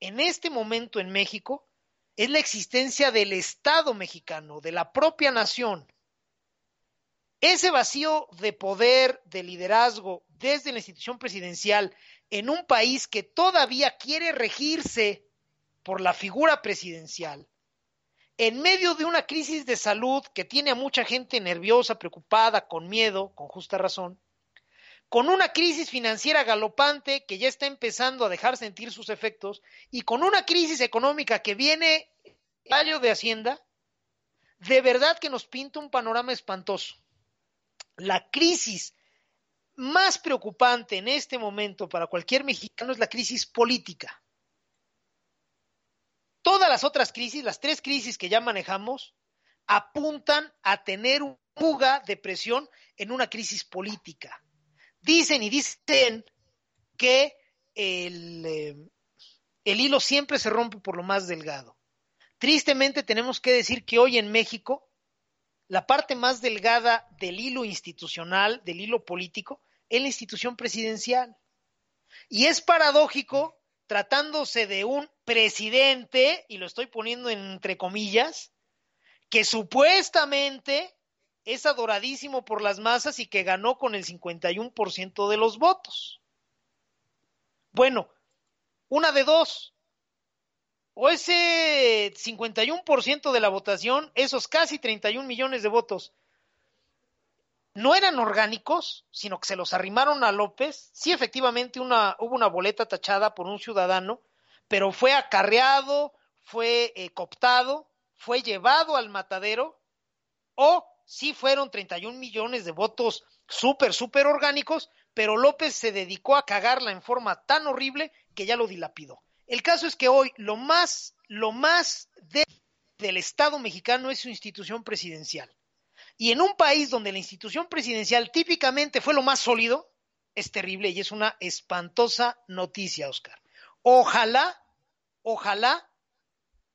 en este momento en México es la existencia del Estado mexicano, de la propia nación. Ese vacío de poder, de liderazgo desde la institución presidencial en un país que todavía quiere regirse por la figura presidencial, en medio de una crisis de salud que tiene a mucha gente nerviosa, preocupada, con miedo, con justa razón, con una crisis financiera galopante que ya está empezando a dejar sentir sus efectos y con una crisis económica que viene año de Hacienda, de verdad que nos pinta un panorama espantoso. La crisis más preocupante en este momento para cualquier mexicano es la crisis política. Todas las otras crisis, las tres crisis que ya manejamos, apuntan a tener un fuga de presión en una crisis política. Dicen y dicen que el, eh, el hilo siempre se rompe por lo más delgado. Tristemente tenemos que decir que hoy en México la parte más delgada del hilo institucional, del hilo político, es la institución presidencial. Y es paradójico tratándose de un presidente, y lo estoy poniendo entre comillas, que supuestamente es adoradísimo por las masas y que ganó con el 51% de los votos. Bueno, una de dos. O ese 51% de la votación, esos casi 31 millones de votos, no eran orgánicos, sino que se los arrimaron a López. Sí, efectivamente hubo una boleta tachada por un ciudadano, pero fue acarreado, fue eh, cooptado, fue llevado al matadero, o sí fueron 31 millones de votos súper, súper orgánicos, pero López se dedicó a cagarla en forma tan horrible que ya lo dilapidó. El caso es que hoy lo más, lo más de, del Estado mexicano es su institución presidencial. Y en un país donde la institución presidencial típicamente fue lo más sólido, es terrible y es una espantosa noticia, Oscar. Ojalá ojalá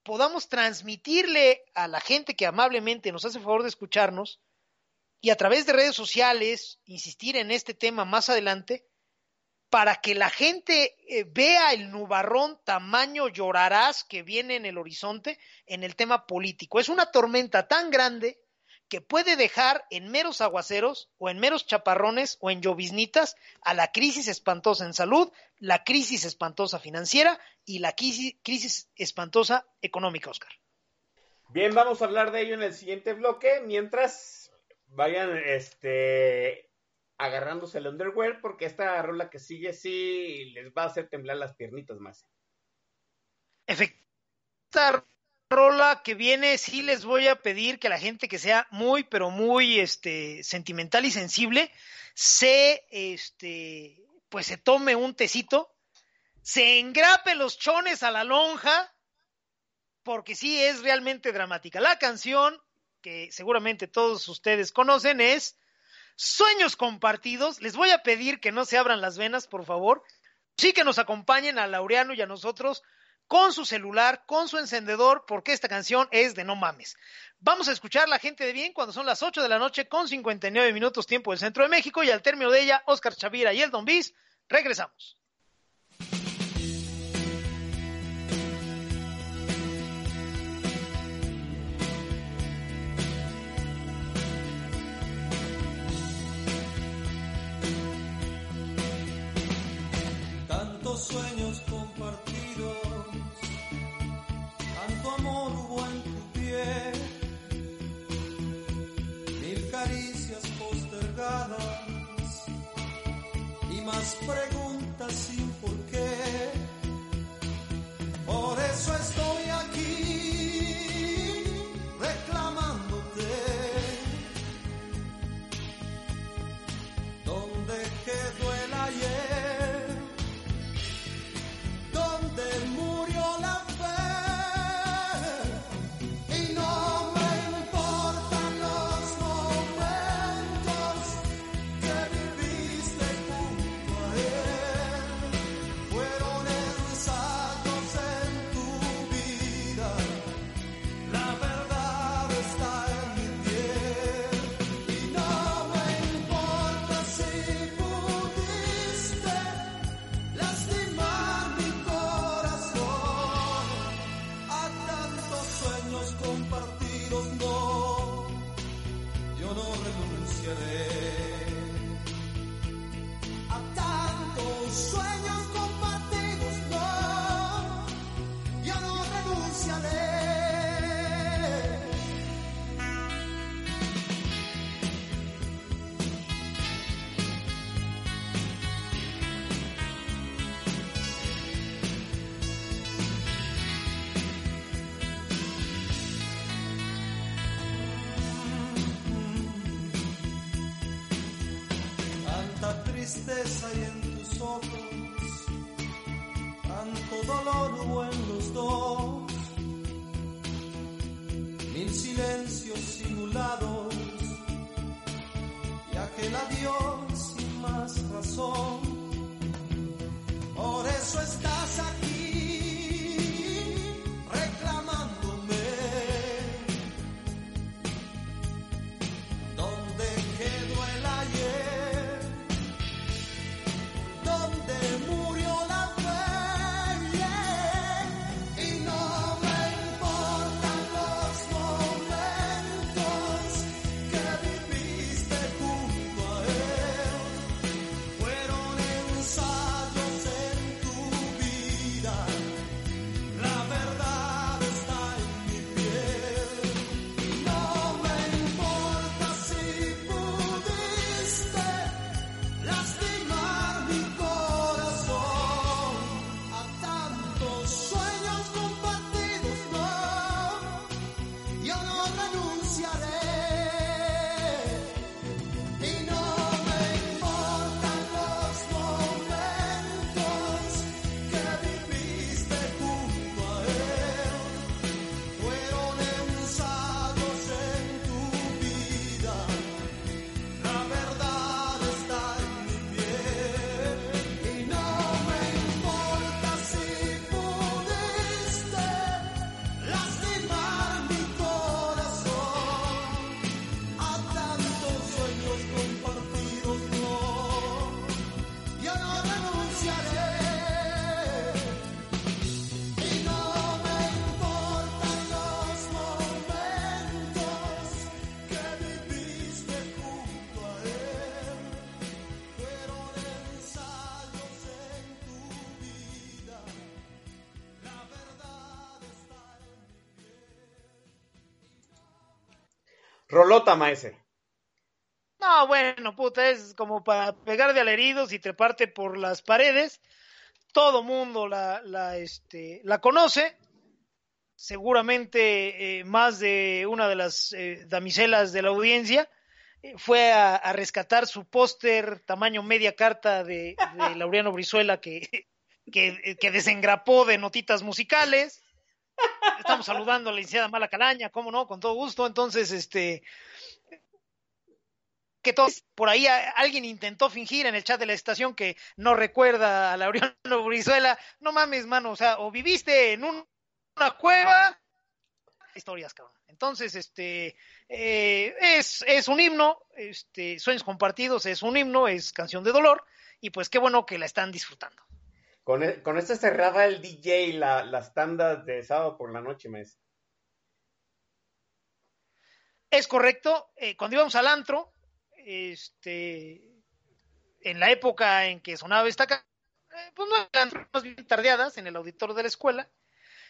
podamos transmitirle a la gente que amablemente nos hace favor de escucharnos y a través de redes sociales insistir en este tema más adelante para que la gente eh, vea el nubarrón tamaño llorarás que viene en el horizonte en el tema político. Es una tormenta tan grande que puede dejar en meros aguaceros o en meros chaparrones o en lloviznitas a la crisis espantosa en salud, la crisis espantosa financiera y la crisis, crisis espantosa económica, Oscar. Bien, vamos a hablar de ello en el siguiente bloque, mientras vayan este agarrándose el underwear porque esta rola que sigue sí les va a hacer temblar las piernitas más. Efectivamente, rola que viene, sí les voy a pedir que la gente que sea muy, pero muy este, sentimental y sensible, se, este, pues se tome un tecito, se engrape los chones a la lonja, porque sí es realmente dramática. La canción, que seguramente todos ustedes conocen, es Sueños Compartidos. Les voy a pedir que no se abran las venas, por favor. Sí que nos acompañen a Laureano y a nosotros con su celular, con su encendedor, porque esta canción es de no mames. Vamos a escuchar la gente de bien cuando son las 8 de la noche con 59 minutos tiempo del centro de México y al término de ella, Oscar Chavira y el Don Bis, regresamos. Tantos sueños preguntas sin por qué. Por eso estoy Rolota, maese. No, bueno, puta, es como para pegar de alheridos y treparte por las paredes. Todo mundo la, la, este, la conoce. Seguramente eh, más de una de las eh, damiselas de la audiencia eh, fue a, a rescatar su póster tamaño media carta de, de Laureano Brizuela que, que, que desengrapó de notitas musicales. Estamos saludando a la licenciada Mala Calaña, cómo no, con todo gusto. Entonces, este, que todos, por ahí alguien intentó fingir en el chat de la estación que no recuerda a Laureano Brizuela. No mames, mano, o sea, o viviste en un- una cueva. Historias, cabrón. Entonces, este, eh, es, es un himno, este, Sueños Compartidos es un himno, es canción de dolor, y pues qué bueno que la están disfrutando. Con, e- con esto cerraba el DJ la, las tandas de sábado por la noche, maese. Es correcto, eh, cuando íbamos al antro, este, en la época en que sonaba esta ca- eh, pues no eran más bien tardeadas en el auditorio de la escuela.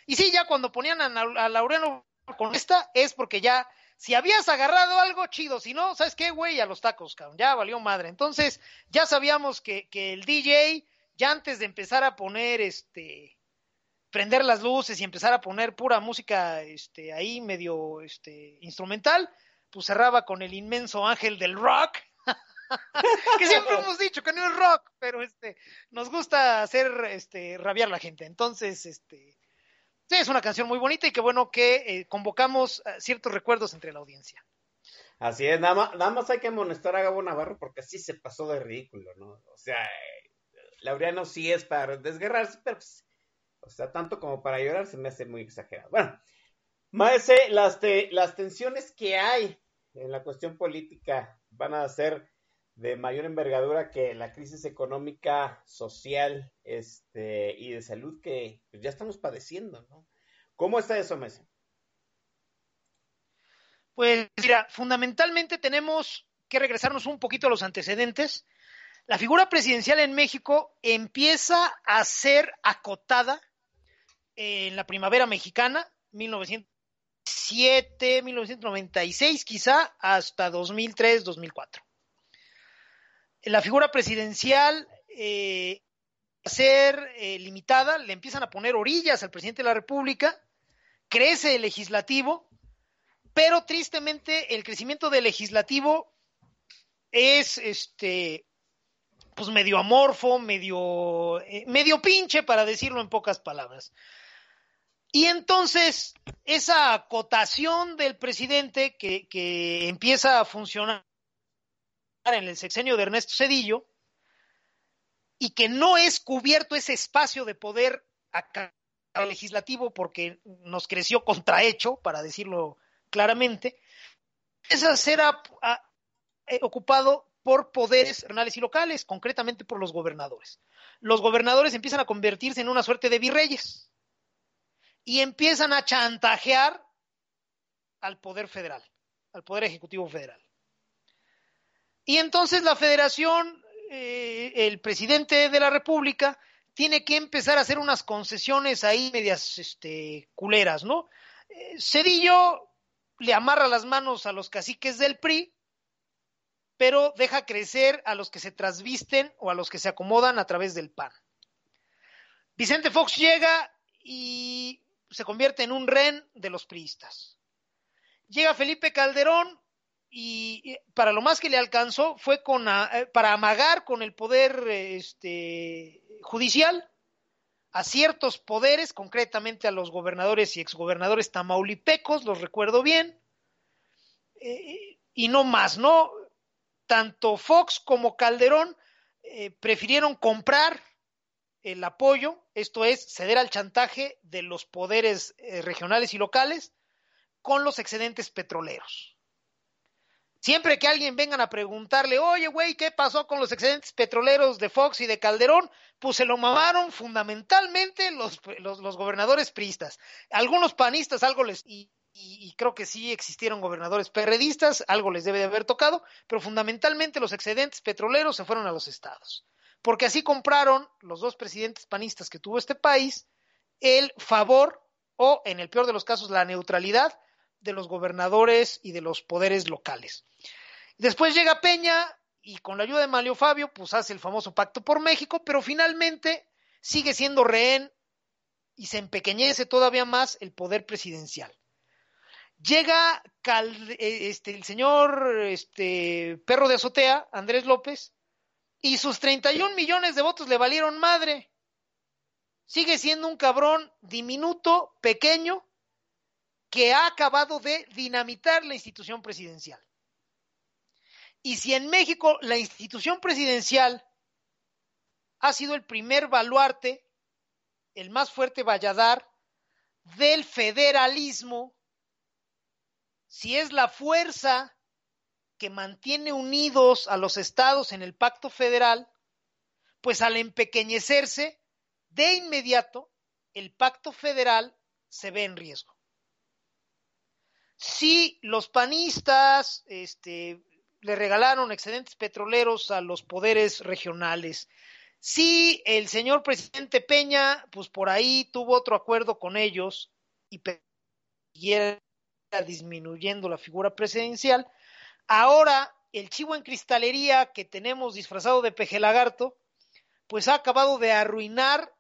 Y sí, ya cuando ponían a, a Laureano con esta, es porque ya, si habías agarrado algo chido, si no, ¿sabes qué, güey? A los tacos, cabrón, ya valió madre. Entonces, ya sabíamos que, que el DJ, ya antes de empezar a poner este prender las luces y empezar a poner pura música este ahí medio este instrumental, pues cerraba con el inmenso ángel del rock. que siempre hemos dicho que no es rock, pero este nos gusta hacer este rabiar la gente. Entonces, este sí, es una canción muy bonita y qué bueno que eh, convocamos eh, ciertos recuerdos entre la audiencia. Así es, nada más, nada más hay que amonestar a Gabo Navarro porque así se pasó de ridículo, ¿no? O sea, Laureano sí es para desgarrarse, pero pues, o sea, tanto como para llorar se me hace muy exagerado. Bueno, Maese, las, te- las tensiones que hay en la cuestión política van a ser de mayor envergadura que la crisis económica, social este, y de salud que pues, ya estamos padeciendo, ¿no? ¿Cómo está eso, Maese? Pues mira, fundamentalmente tenemos que regresarnos un poquito a los antecedentes. La figura presidencial en México empieza a ser acotada en la primavera mexicana, 1907, 1996 quizá, hasta 2003, 2004. La figura presidencial eh, a ser eh, limitada, le empiezan a poner orillas al presidente de la República, crece el legislativo, pero tristemente el crecimiento del legislativo es este pues medio amorfo, medio eh, medio pinche para decirlo en pocas palabras. Y entonces esa acotación del presidente que, que empieza a funcionar en el sexenio de Ernesto Cedillo y que no es cubierto ese espacio de poder acá legislativo porque nos creció contrahecho, para decirlo claramente, es a- a- eh, ocupado por poderes regionales y locales, concretamente por los gobernadores. Los gobernadores empiezan a convertirse en una suerte de virreyes y empiezan a chantajear al poder federal, al poder ejecutivo federal. Y entonces la federación, eh, el presidente de la República, tiene que empezar a hacer unas concesiones ahí medias este, culeras, ¿no? Eh, Cedillo le amarra las manos a los caciques del PRI, pero deja crecer a los que se trasvisten o a los que se acomodan a través del PAN. Vicente Fox llega y se convierte en un ren de los priistas. Llega Felipe Calderón y para lo más que le alcanzó fue con a- eh, para amagar con el poder este, judicial a ciertos poderes, concretamente a los gobernadores y exgobernadores tamaulipecos, los recuerdo bien, eh, y no más, ¿no? Tanto Fox como Calderón eh, prefirieron comprar el apoyo, esto es, ceder al chantaje de los poderes eh, regionales y locales con los excedentes petroleros. Siempre que alguien vengan a preguntarle, oye, güey, ¿qué pasó con los excedentes petroleros de Fox y de Calderón? Pues se lo mamaron fundamentalmente los, los, gobernadores priistas. Algunos panistas algo les... y, creo que sí existieron gobernadores perredistas, algo les debe de haber tocado, pero fundamentalmente los excedentes petroleros se fueron a los estados. Porque así compraron los dos presidentes panistas que tuvo este país el favor o, en el peor de los casos, la neutralidad de los gobernadores y de los poderes locales. Después llega Peña y con la ayuda de Malio Fabio, pues hace el famoso pacto por México, pero finalmente sigue siendo rehén y se empequeñece todavía más el poder presidencial. Llega eh, este, el señor este, perro de azotea, Andrés López, y sus 31 millones de votos le valieron madre. Sigue siendo un cabrón diminuto, pequeño, que ha acabado de dinamitar la institución presidencial. Y si en México la institución presidencial ha sido el primer baluarte, el más fuerte valladar del federalismo, si es la fuerza que mantiene unidos a los estados en el pacto federal, pues al empequeñecerse, de inmediato, el pacto federal se ve en riesgo. Si los panistas este, le regalaron excedentes petroleros a los poderes regionales, si el señor presidente Peña, pues por ahí tuvo otro acuerdo con ellos y disminuyendo la figura presidencial. Ahora, el chivo en cristalería que tenemos disfrazado de peje lagarto, pues ha acabado de arruinar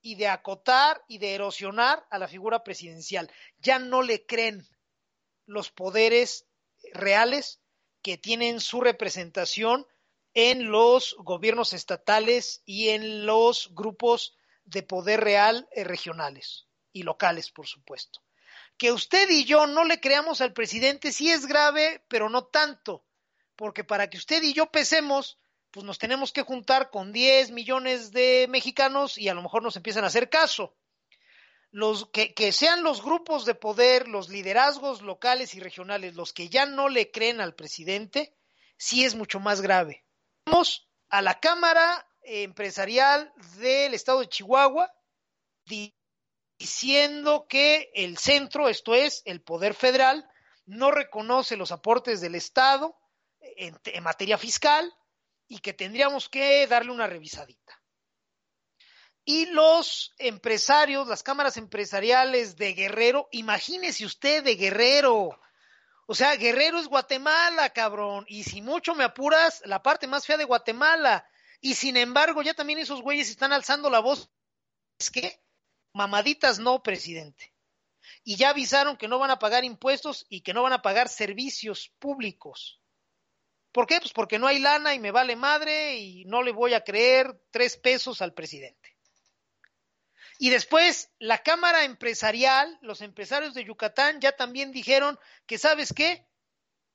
y de acotar y de erosionar a la figura presidencial. Ya no le creen los poderes reales que tienen su representación en los gobiernos estatales y en los grupos de poder real eh, regionales y locales, por supuesto que usted y yo no le creamos al presidente sí es grave, pero no tanto, porque para que usted y yo pesemos, pues nos tenemos que juntar con 10 millones de mexicanos y a lo mejor nos empiezan a hacer caso. Los, que, que sean los grupos de poder, los liderazgos locales y regionales, los que ya no le creen al presidente, sí es mucho más grave. Vamos a la Cámara Empresarial del Estado de Chihuahua, diciendo que el centro, esto es, el Poder Federal, no reconoce los aportes del Estado en, materia fiscal y que tendríamos que darle una revisadita. Y los empresarios, las cámaras empresariales de Guerrero, imagínese usted de Guerrero. O sea, Guerrero es Guatemala, cabrón. Y si mucho me apuras, la parte más fea de Guatemala. Y sin embargo, ya también esos güeyes están alzando la voz. Es Mamaditas no, presidente. Y ya avisaron que no van a pagar impuestos y que no van a pagar servicios públicos. ¿Por qué? Pues porque no hay lana y me vale madre y no le voy a creer tres pesos al presidente. Y después, la Cámara Empresarial, los empresarios de Yucatán ya también dijeron que, ¿sabes qué?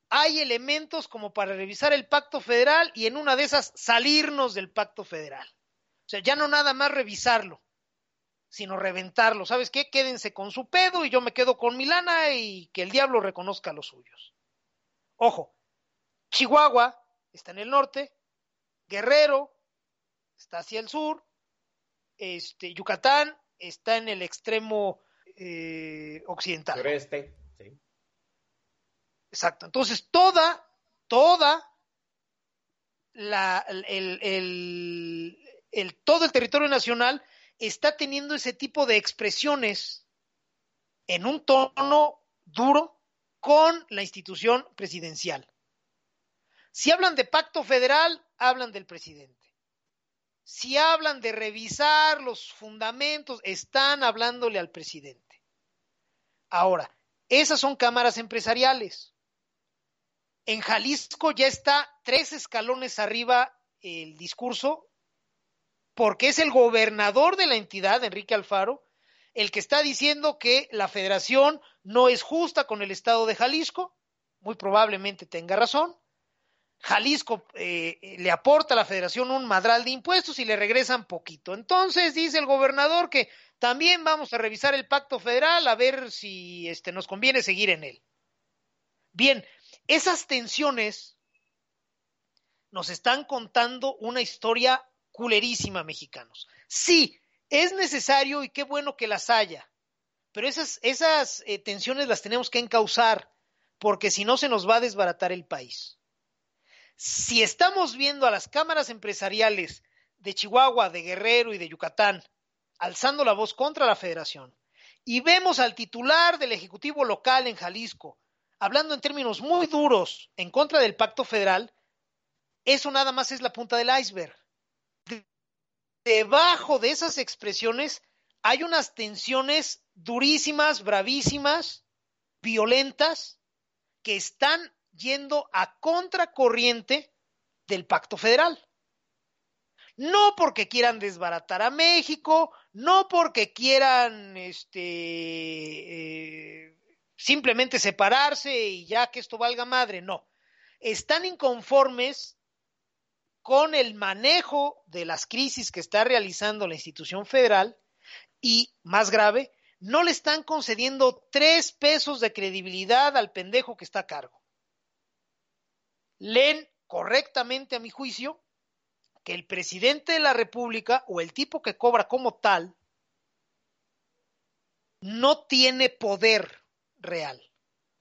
Hay elementos como para revisar el pacto federal y en una de esas salirnos del pacto federal. O sea, ya no nada más revisarlo, sino reventarlo. ¿Sabes qué? Quédense con su pedo y yo me quedo con mi lana y que el diablo reconozca a los suyos. Ojo, Chihuahua está en el norte, Guerrero está hacia el sur, este, Yucatán está en el extremo eh, occidental. Sureste, sí. Exacto. Entonces, toda, toda la, el, el, el, todo el territorio nacional está teniendo ese tipo de expresiones en un tono duro con la institución presidencial. Si hablan de pacto federal, hablan del presidente. Si hablan de revisar los fundamentos, están hablándole al presidente. Ahora, esas son cámaras empresariales. En Jalisco ya está tres escalones arriba el discurso porque es el gobernador de la entidad, Enrique Alfaro, el que está diciendo que la federación no es justa con el estado de Jalisco, muy probablemente tenga razón. Jalisco eh, le aporta a la federación un madral de impuestos y le regresan poquito. Entonces dice el gobernador que también vamos a revisar el pacto federal a ver si este, nos conviene seguir en él. Bien, esas tensiones nos están contando una historia culerísima, mexicanos. Sí, es necesario y qué bueno que las haya, pero esas, eh, tensiones las tenemos que encauzar, porque si no se nos va a desbaratar el país. Si estamos viendo a las cámaras empresariales de Chihuahua, de Guerrero y de Yucatán alzando la voz contra la federación, y vemos al titular del Ejecutivo local en Jalisco hablando en términos muy duros en contra del pacto federal, eso nada más es la punta del iceberg. Debajo de esas expresiones hay unas tensiones durísimas, bravísimas, violentas, que están yendo a contracorriente del pacto federal. No porque quieran desbaratar a México, no porque quieran este, eh, simplemente separarse y ya que esto valga madre, no. Están inconformes con el manejo de las crisis que está realizando la institución federal y, más grave, no le están concediendo tres pesos de credibilidad al pendejo que está a cargo. Leen correctamente, a mi juicio, que el presidente de la República o el tipo que cobra como tal no tiene poder real.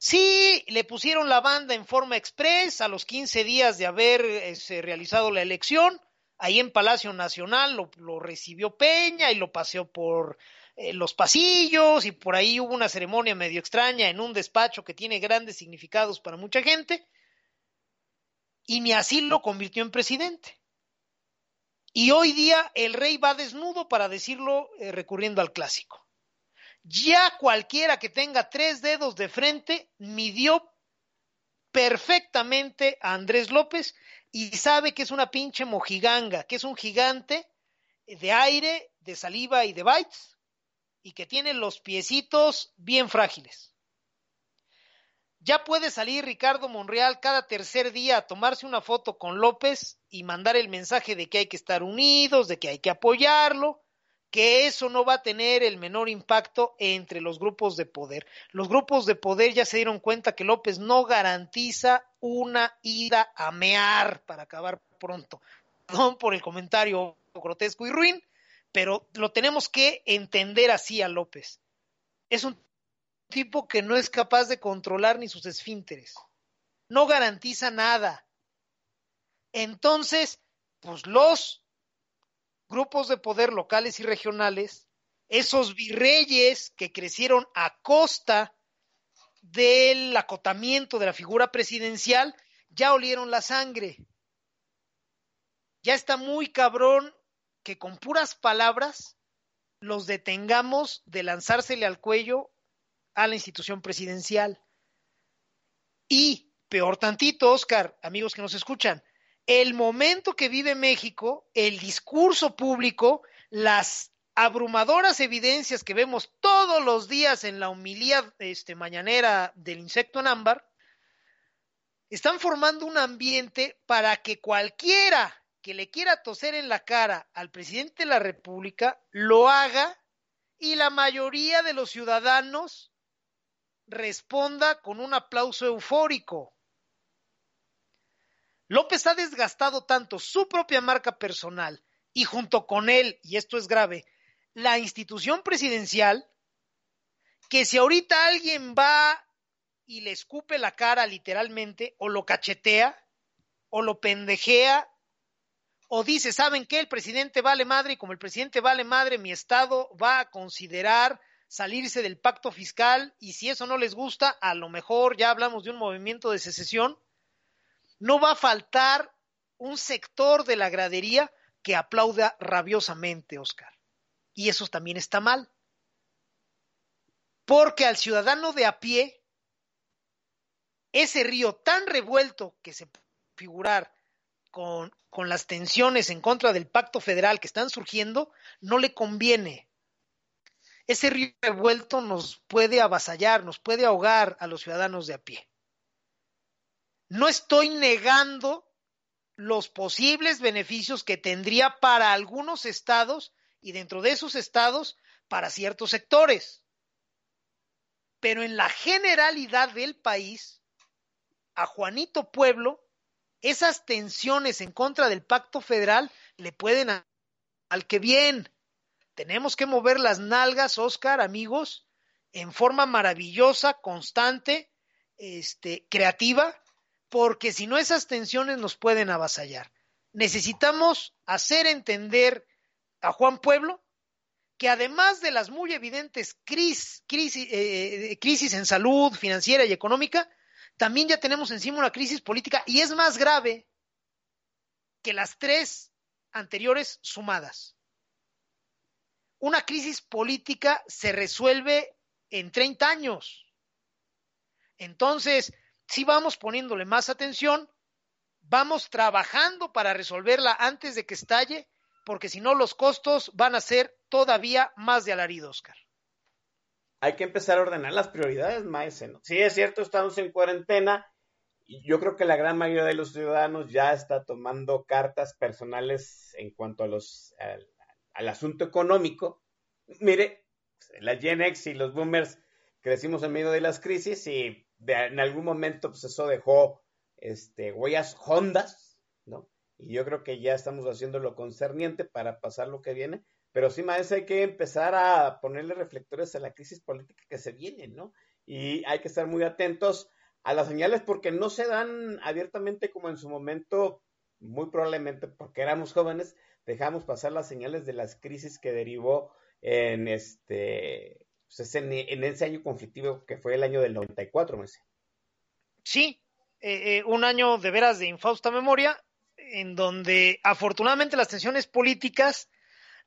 Sí, le pusieron la banda en forma express a los 15 días de haber este, realizado la elección. Ahí en Palacio Nacional lo, recibió Peña y lo paseó por eh, los pasillos y por ahí hubo una ceremonia medio extraña en un despacho que tiene grandes significados para mucha gente. Y ni así lo convirtió en presidente. Y hoy día el rey va desnudo para decirlo eh, recurriendo al clásico. Ya cualquiera que tenga tres dedos de frente midió perfectamente a Andrés López y sabe que es una pinche mojiganga, que es un gigante de aire, de saliva y de bytes y que tiene los piecitos bien frágiles. Ya puede salir Ricardo Monreal cada tercer día a tomarse una foto con López y mandar el mensaje de que hay que estar unidos, de que hay que apoyarlo, que eso no va a tener el menor impacto entre los grupos de poder. Los grupos de poder ya se dieron cuenta que López no garantiza una ida a mear para acabar pronto. Perdón por el comentario grotesco y ruin, pero lo tenemos que entender así a López. Es un tipo que no es capaz de controlar ni sus esfínteres. No garantiza nada. Entonces, pues los grupos de poder locales y regionales, esos virreyes que crecieron a costa del acotamiento de la figura presidencial, ya olieron la sangre. Ya está muy cabrón que con puras palabras los detengamos de lanzársele al cuello a la institución presidencial. Y, peor tantito, Oscar, amigos que nos escuchan, el momento que vive México, el discurso público, las abrumadoras evidencias que vemos todos los días en la humildad este, mañanera del insecto en ámbar, están formando un ambiente para que cualquiera que le quiera toser en la cara al presidente de la República lo haga y la mayoría de los ciudadanos responda con un aplauso eufórico. López ha desgastado tanto su propia marca personal y junto con él, y esto es grave, la institución presidencial, que si ahorita alguien va y le escupe la cara literalmente, o lo cachetea, o lo pendejea, o dice, ¿saben qué? El presidente vale madre y como el presidente vale madre, mi Estado va a considerar salirse del pacto fiscal y si eso no les gusta, a lo mejor ya hablamos de un movimiento de secesión no va a faltar un sector de la gradería que aplauda rabiosamente, Oscar. Y eso también está mal. Porque al ciudadano de a pie, ese río tan revuelto que se figurar con, con las tensiones en contra del pacto federal que están surgiendo, no le conviene. Ese río revuelto nos puede avasallar, nos puede ahogar a los ciudadanos de a pie. No estoy negando los posibles beneficios que tendría para algunos estados y dentro de esos estados para ciertos sectores. Pero en la generalidad del país, a Juanito Pueblo, esas tensiones en contra del pacto federal le pueden al que bien. Tenemos que mover las nalgas, Oscar, amigos, en forma maravillosa, constante, este, creativa, porque si no esas tensiones nos pueden avasallar. Necesitamos hacer entender a Juan Pueblo que además de las muy evidentes crisis, crisis, eh, crisis en salud financiera y económica, también ya tenemos encima una crisis política y es más grave que las tres anteriores sumadas. Una crisis política se resuelve en 30 años. Entonces, si vamos poniéndole más atención, vamos trabajando para resolverla antes de que estalle, porque si no los costos van a ser todavía más de alarido, Oscar. Hay que empezar a ordenar las prioridades, maese. ¿no? Sí, es cierto, estamos en cuarentena y yo creo que la gran mayoría de los ciudadanos ya está tomando cartas personales en cuanto a los, al, al asunto económico. Mire, la Gen X y los boomers crecimos en medio de las crisis y en algún momento pues eso dejó este, huellas hondas, ¿no? Y yo creo que ya estamos haciendo lo concerniente para pasar lo que viene, pero sí, maestro, hay que empezar a ponerle reflectores a la crisis política que se viene, ¿no? Y hay que estar muy atentos a las señales porque no se dan abiertamente como en su momento, muy probablemente porque éramos jóvenes, dejamos pasar las señales de las crisis que derivó en este pues en, ese año conflictivo que fue el año del 94, me Sí, eh, eh, un año de veras de infausta memoria, en donde afortunadamente las tensiones políticas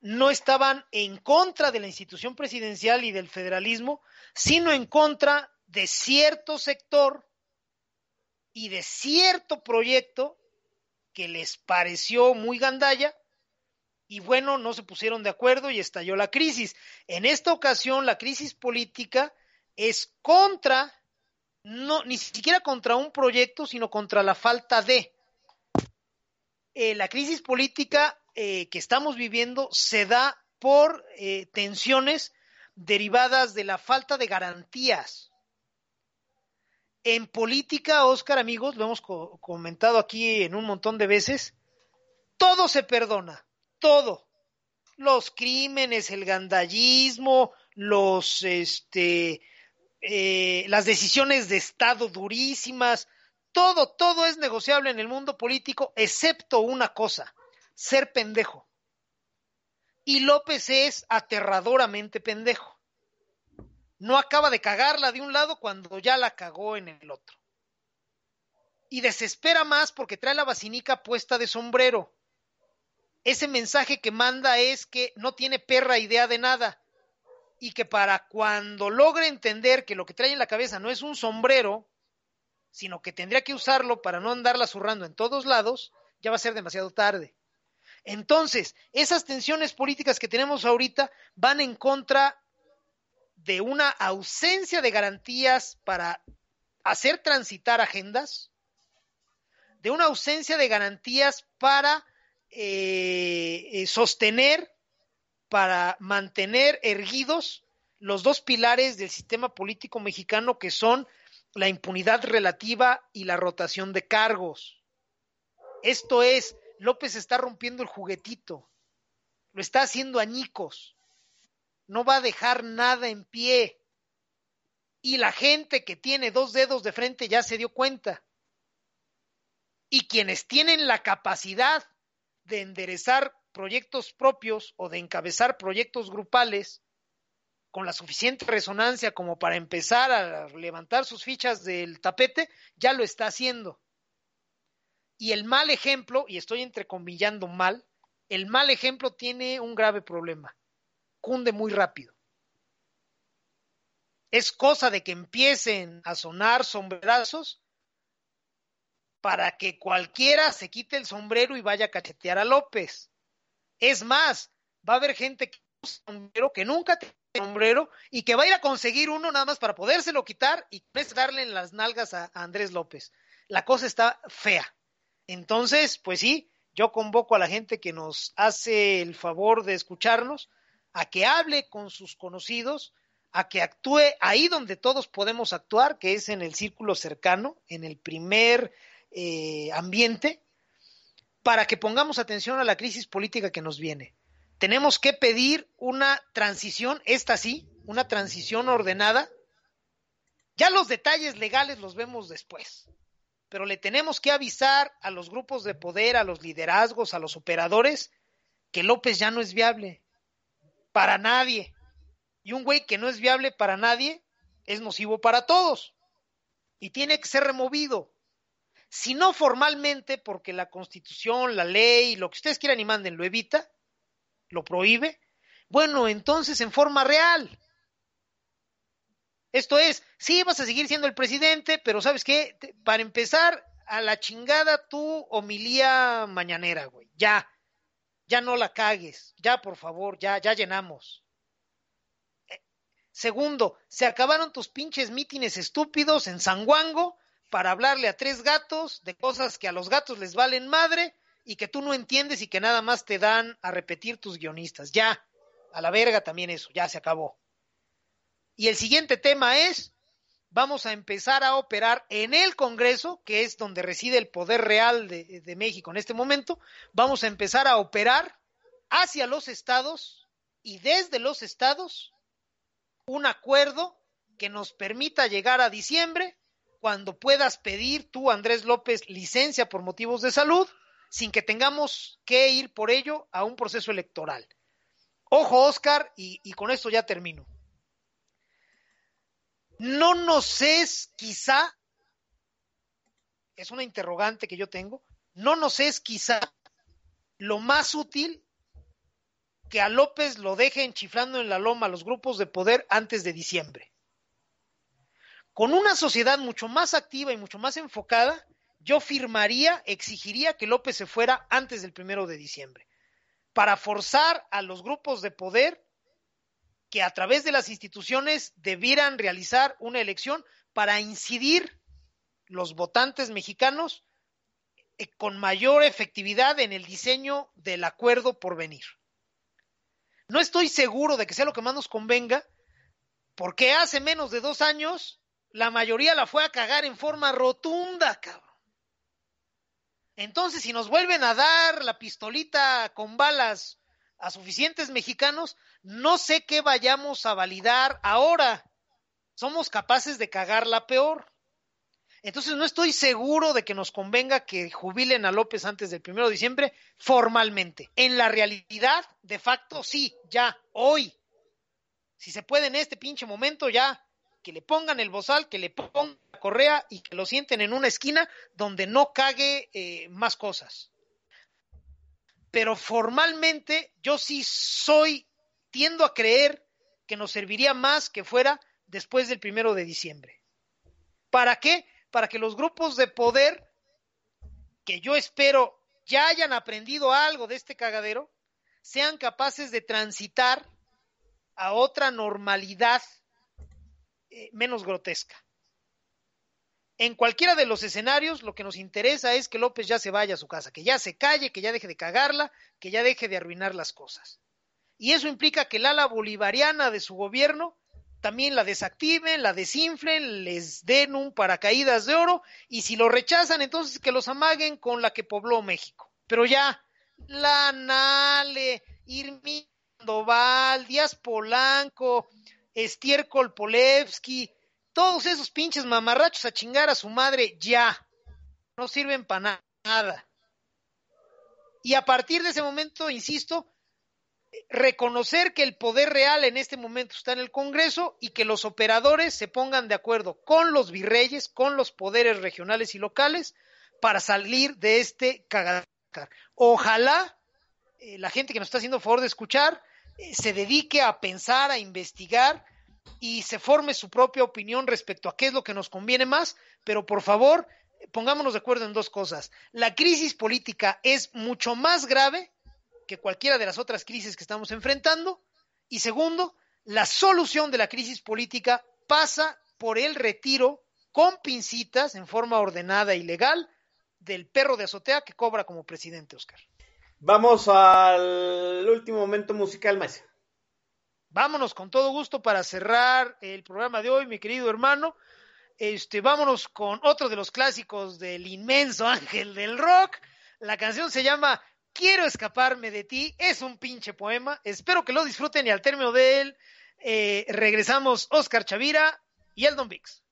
no estaban en contra de la institución presidencial y del federalismo, sino en contra de cierto sector y de cierto proyecto que les pareció muy gandalla y bueno, no se pusieron de acuerdo y estalló la crisis. En esta ocasión, la crisis política es contra, no, ni siquiera contra un proyecto, sino contra la falta de. Eh, la crisis política eh, que estamos viviendo se da por eh, tensiones derivadas de la falta de garantías. En política, Oscar, amigos, lo hemos co comentado aquí en un montón de veces, todo se perdona todo. Los crímenes, el gandallismo, los, este, eh, las decisiones de Estado durísimas, todo, todo es negociable en el mundo político, excepto una cosa, ser pendejo. Y López es aterradoramente pendejo. No acaba de cagarla de un lado cuando ya la cagó en el otro. Y desespera más porque trae la vacinica puesta de sombrero ese mensaje que manda es que no tiene perra idea de nada y que para cuando logre entender que lo que trae en la cabeza no es un sombrero, sino que tendría que usarlo para no andarla zurrando en todos lados, ya va a ser demasiado tarde. Entonces, esas tensiones políticas que tenemos ahorita van en contra de una ausencia de garantías para hacer transitar agendas, de una ausencia de garantías para eh, eh, sostener, para mantener erguidos los dos pilares del sistema político mexicano que son la impunidad relativa y la rotación de cargos. Esto es, López está rompiendo el juguetito, lo está haciendo añicos, no va a dejar nada en pie. Y la gente que tiene dos dedos de frente ya se dio cuenta. Y quienes tienen la capacidad de enderezar proyectos propios o de encabezar proyectos grupales con la suficiente resonancia como para empezar a levantar sus fichas del tapete, ya lo está haciendo. Y el mal ejemplo, y estoy entrecomillando mal, el mal ejemplo tiene un grave problema. Cunde muy rápido. Es cosa de que empiecen a sonar sombrerazos para que cualquiera se quite el sombrero y vaya a cachetear a López. Es más, va a haber gente que sombrero que nunca tiene sombrero y que va a ir a conseguir uno nada más para podérselo quitar y darle en las nalgas a, a Andrés López. La cosa está fea. Entonces, pues sí, yo convoco a la gente que nos hace el favor de escucharnos a que hable con sus conocidos, a que actúe ahí donde todos podemos actuar, que es en el círculo cercano, en el primer eh, ambiente para que pongamos atención a la crisis política que nos viene. Tenemos que pedir una transición, esta sí, una transición ordenada. Ya los detalles legales los vemos después, pero le tenemos que avisar a los grupos de poder, a los liderazgos, a los operadores, que López ya no es viable, para nadie. Y un güey que no es viable para nadie es nocivo para todos. Y tiene que ser removido. Si no formalmente, porque la constitución, la ley, lo que ustedes quieran y manden lo evita, lo prohíbe, bueno, entonces en forma real. Esto es, sí vas a seguir siendo el presidente, pero ¿sabes qué? Para empezar, a la chingada tu homilía mañanera, güey. Ya, ya no la cagues, ya por favor, ya, ya llenamos. Eh, segundo, se acabaron tus pinches mítines estúpidos en Sanguango para hablarle a tres gatos de cosas que a los gatos les valen madre y que tú no entiendes y que nada más te dan a repetir tus guionistas. Ya, a la verga también eso, ya se acabó. Y el siguiente tema es, vamos a empezar a operar en el Congreso, que es donde reside el poder real de, de México en este momento, vamos a empezar a operar hacia los estados y desde los estados un acuerdo que nos permita llegar a diciembre cuando puedas pedir tú, Andrés López, licencia por motivos de salud, sin que tengamos que ir por ello a un proceso electoral. Ojo, Oscar, y, y con esto ya termino. No nos es quizá, es una interrogante que yo tengo, no nos es quizá lo más útil que a López lo deje enchiflando en la loma los grupos de poder antes de diciembre. Con una sociedad mucho más activa y mucho más enfocada, yo firmaría, exigiría que López se fuera antes del primero de diciembre, para forzar a los grupos de poder que a través de las instituciones debieran realizar una elección para incidir los votantes mexicanos eh, con mayor efectividad en el diseño del acuerdo por venir. No estoy seguro de que sea lo que más nos convenga, porque hace menos de dos años la mayoría la fue a cagar en forma rotunda, cabrón. Entonces, si nos vuelven a dar la pistolita con balas a suficientes mexicanos, no sé qué vayamos a validar ahora. Somos capaces de cagarla peor. Entonces, no estoy seguro de que nos convenga que jubilen a López antes del primero de diciembre formalmente. En la realidad, de facto, sí, ya, hoy. Si se puede en este pinche momento, ya que le pongan el bozal, que le pongan la correa y que lo sienten en una esquina donde no cague eh, más cosas. Pero formalmente yo sí soy, tiendo a creer que nos serviría más que fuera después del primero de diciembre. ¿Para qué? Para que los grupos de poder, que yo espero ya hayan aprendido algo de este cagadero, sean capaces de transitar a otra normalidad eh, menos grotesca. En cualquiera de los escenarios, lo que nos interesa es que López ya se vaya a su casa, que ya se calle, que ya deje de cagarla, que ya deje de arruinar las cosas. Y eso implica que el ala bolivariana de su gobierno también la desactiven, la desinflen, les den un paracaídas de oro y si lo rechazan, entonces que los amaguen con la que pobló México. Pero ya, la Nale, Irmindo Val, Díaz Polanco, Estiércol Polevsky, todos esos pinches mamarrachos a chingar a su madre ya. No sirven para nada. Y a partir de ese momento, insisto, reconocer que el poder real en este momento está en el Congreso y que los operadores se pongan de acuerdo con los virreyes, con los poderes regionales y locales para salir de este cagadar. Ojalá eh, la gente que nos está haciendo favor de escuchar se dedique a pensar, a investigar y se forme su propia opinión respecto a qué es lo que nos conviene más, pero por favor, pongámonos de acuerdo en dos cosas. La crisis política es mucho más grave que cualquiera de las otras crisis que estamos enfrentando. Y segundo, la solución de la crisis política pasa por el retiro con pincitas en forma ordenada y legal del perro de azotea que cobra como presidente, Oscar. Vamos al último momento musical, más. Vámonos con todo gusto para cerrar el programa de hoy, mi querido hermano. Este, vámonos con otro de los clásicos del inmenso ángel del rock. La canción se llama Quiero escaparme de ti. Es un pinche poema. Espero que lo disfruten y al término de él eh, regresamos Oscar Chavira y Eldon Vix.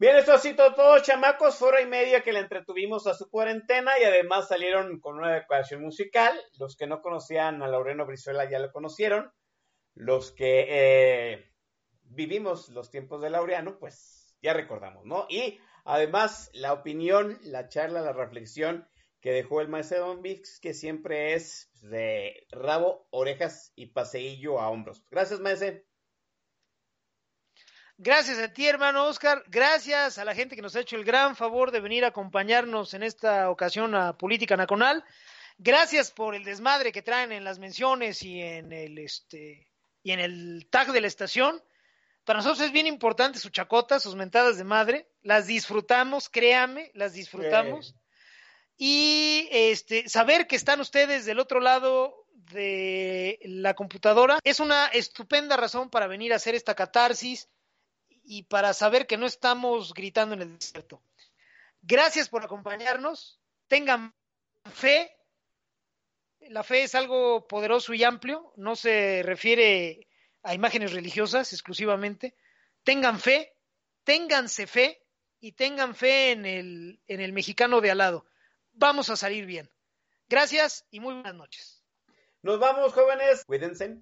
Bien, esto ha sido todo, chamacos. Hora y media que le entretuvimos a su cuarentena y además salieron con una decoración musical. Los que no conocían a Laureano Brizuela ya lo conocieron. Los que eh, vivimos los tiempos de Laureano, pues ya recordamos, ¿no? Y además la opinión, la charla, la reflexión que dejó el maestro Don Vix, que siempre es de rabo, orejas y paseillo a hombros. Gracias, maestro. Gracias a ti, hermano Oscar. Gracias a la gente que nos ha hecho el gran favor de venir a acompañarnos en esta ocasión a Política Nacional. Gracias por el desmadre que traen en las menciones y en el este y en el tag de la estación. Para nosotros es bien importante su chacota, sus mentadas de madre. Las disfrutamos, créame, las disfrutamos. Y este saber que están ustedes del otro lado de la computadora es una estupenda razón para venir a hacer esta catarsis y para saber que no estamos gritando en el desierto. Gracias por acompañarnos. Tengan fe. La fe es algo poderoso y amplio. No se refiere a imágenes religiosas exclusivamente. Tengan fe, ténganse fe y tengan fe en el, en el mexicano de al lado. Vamos a salir bien. Gracias y muy buenas noches. Nos vamos, jóvenes. Cuídense.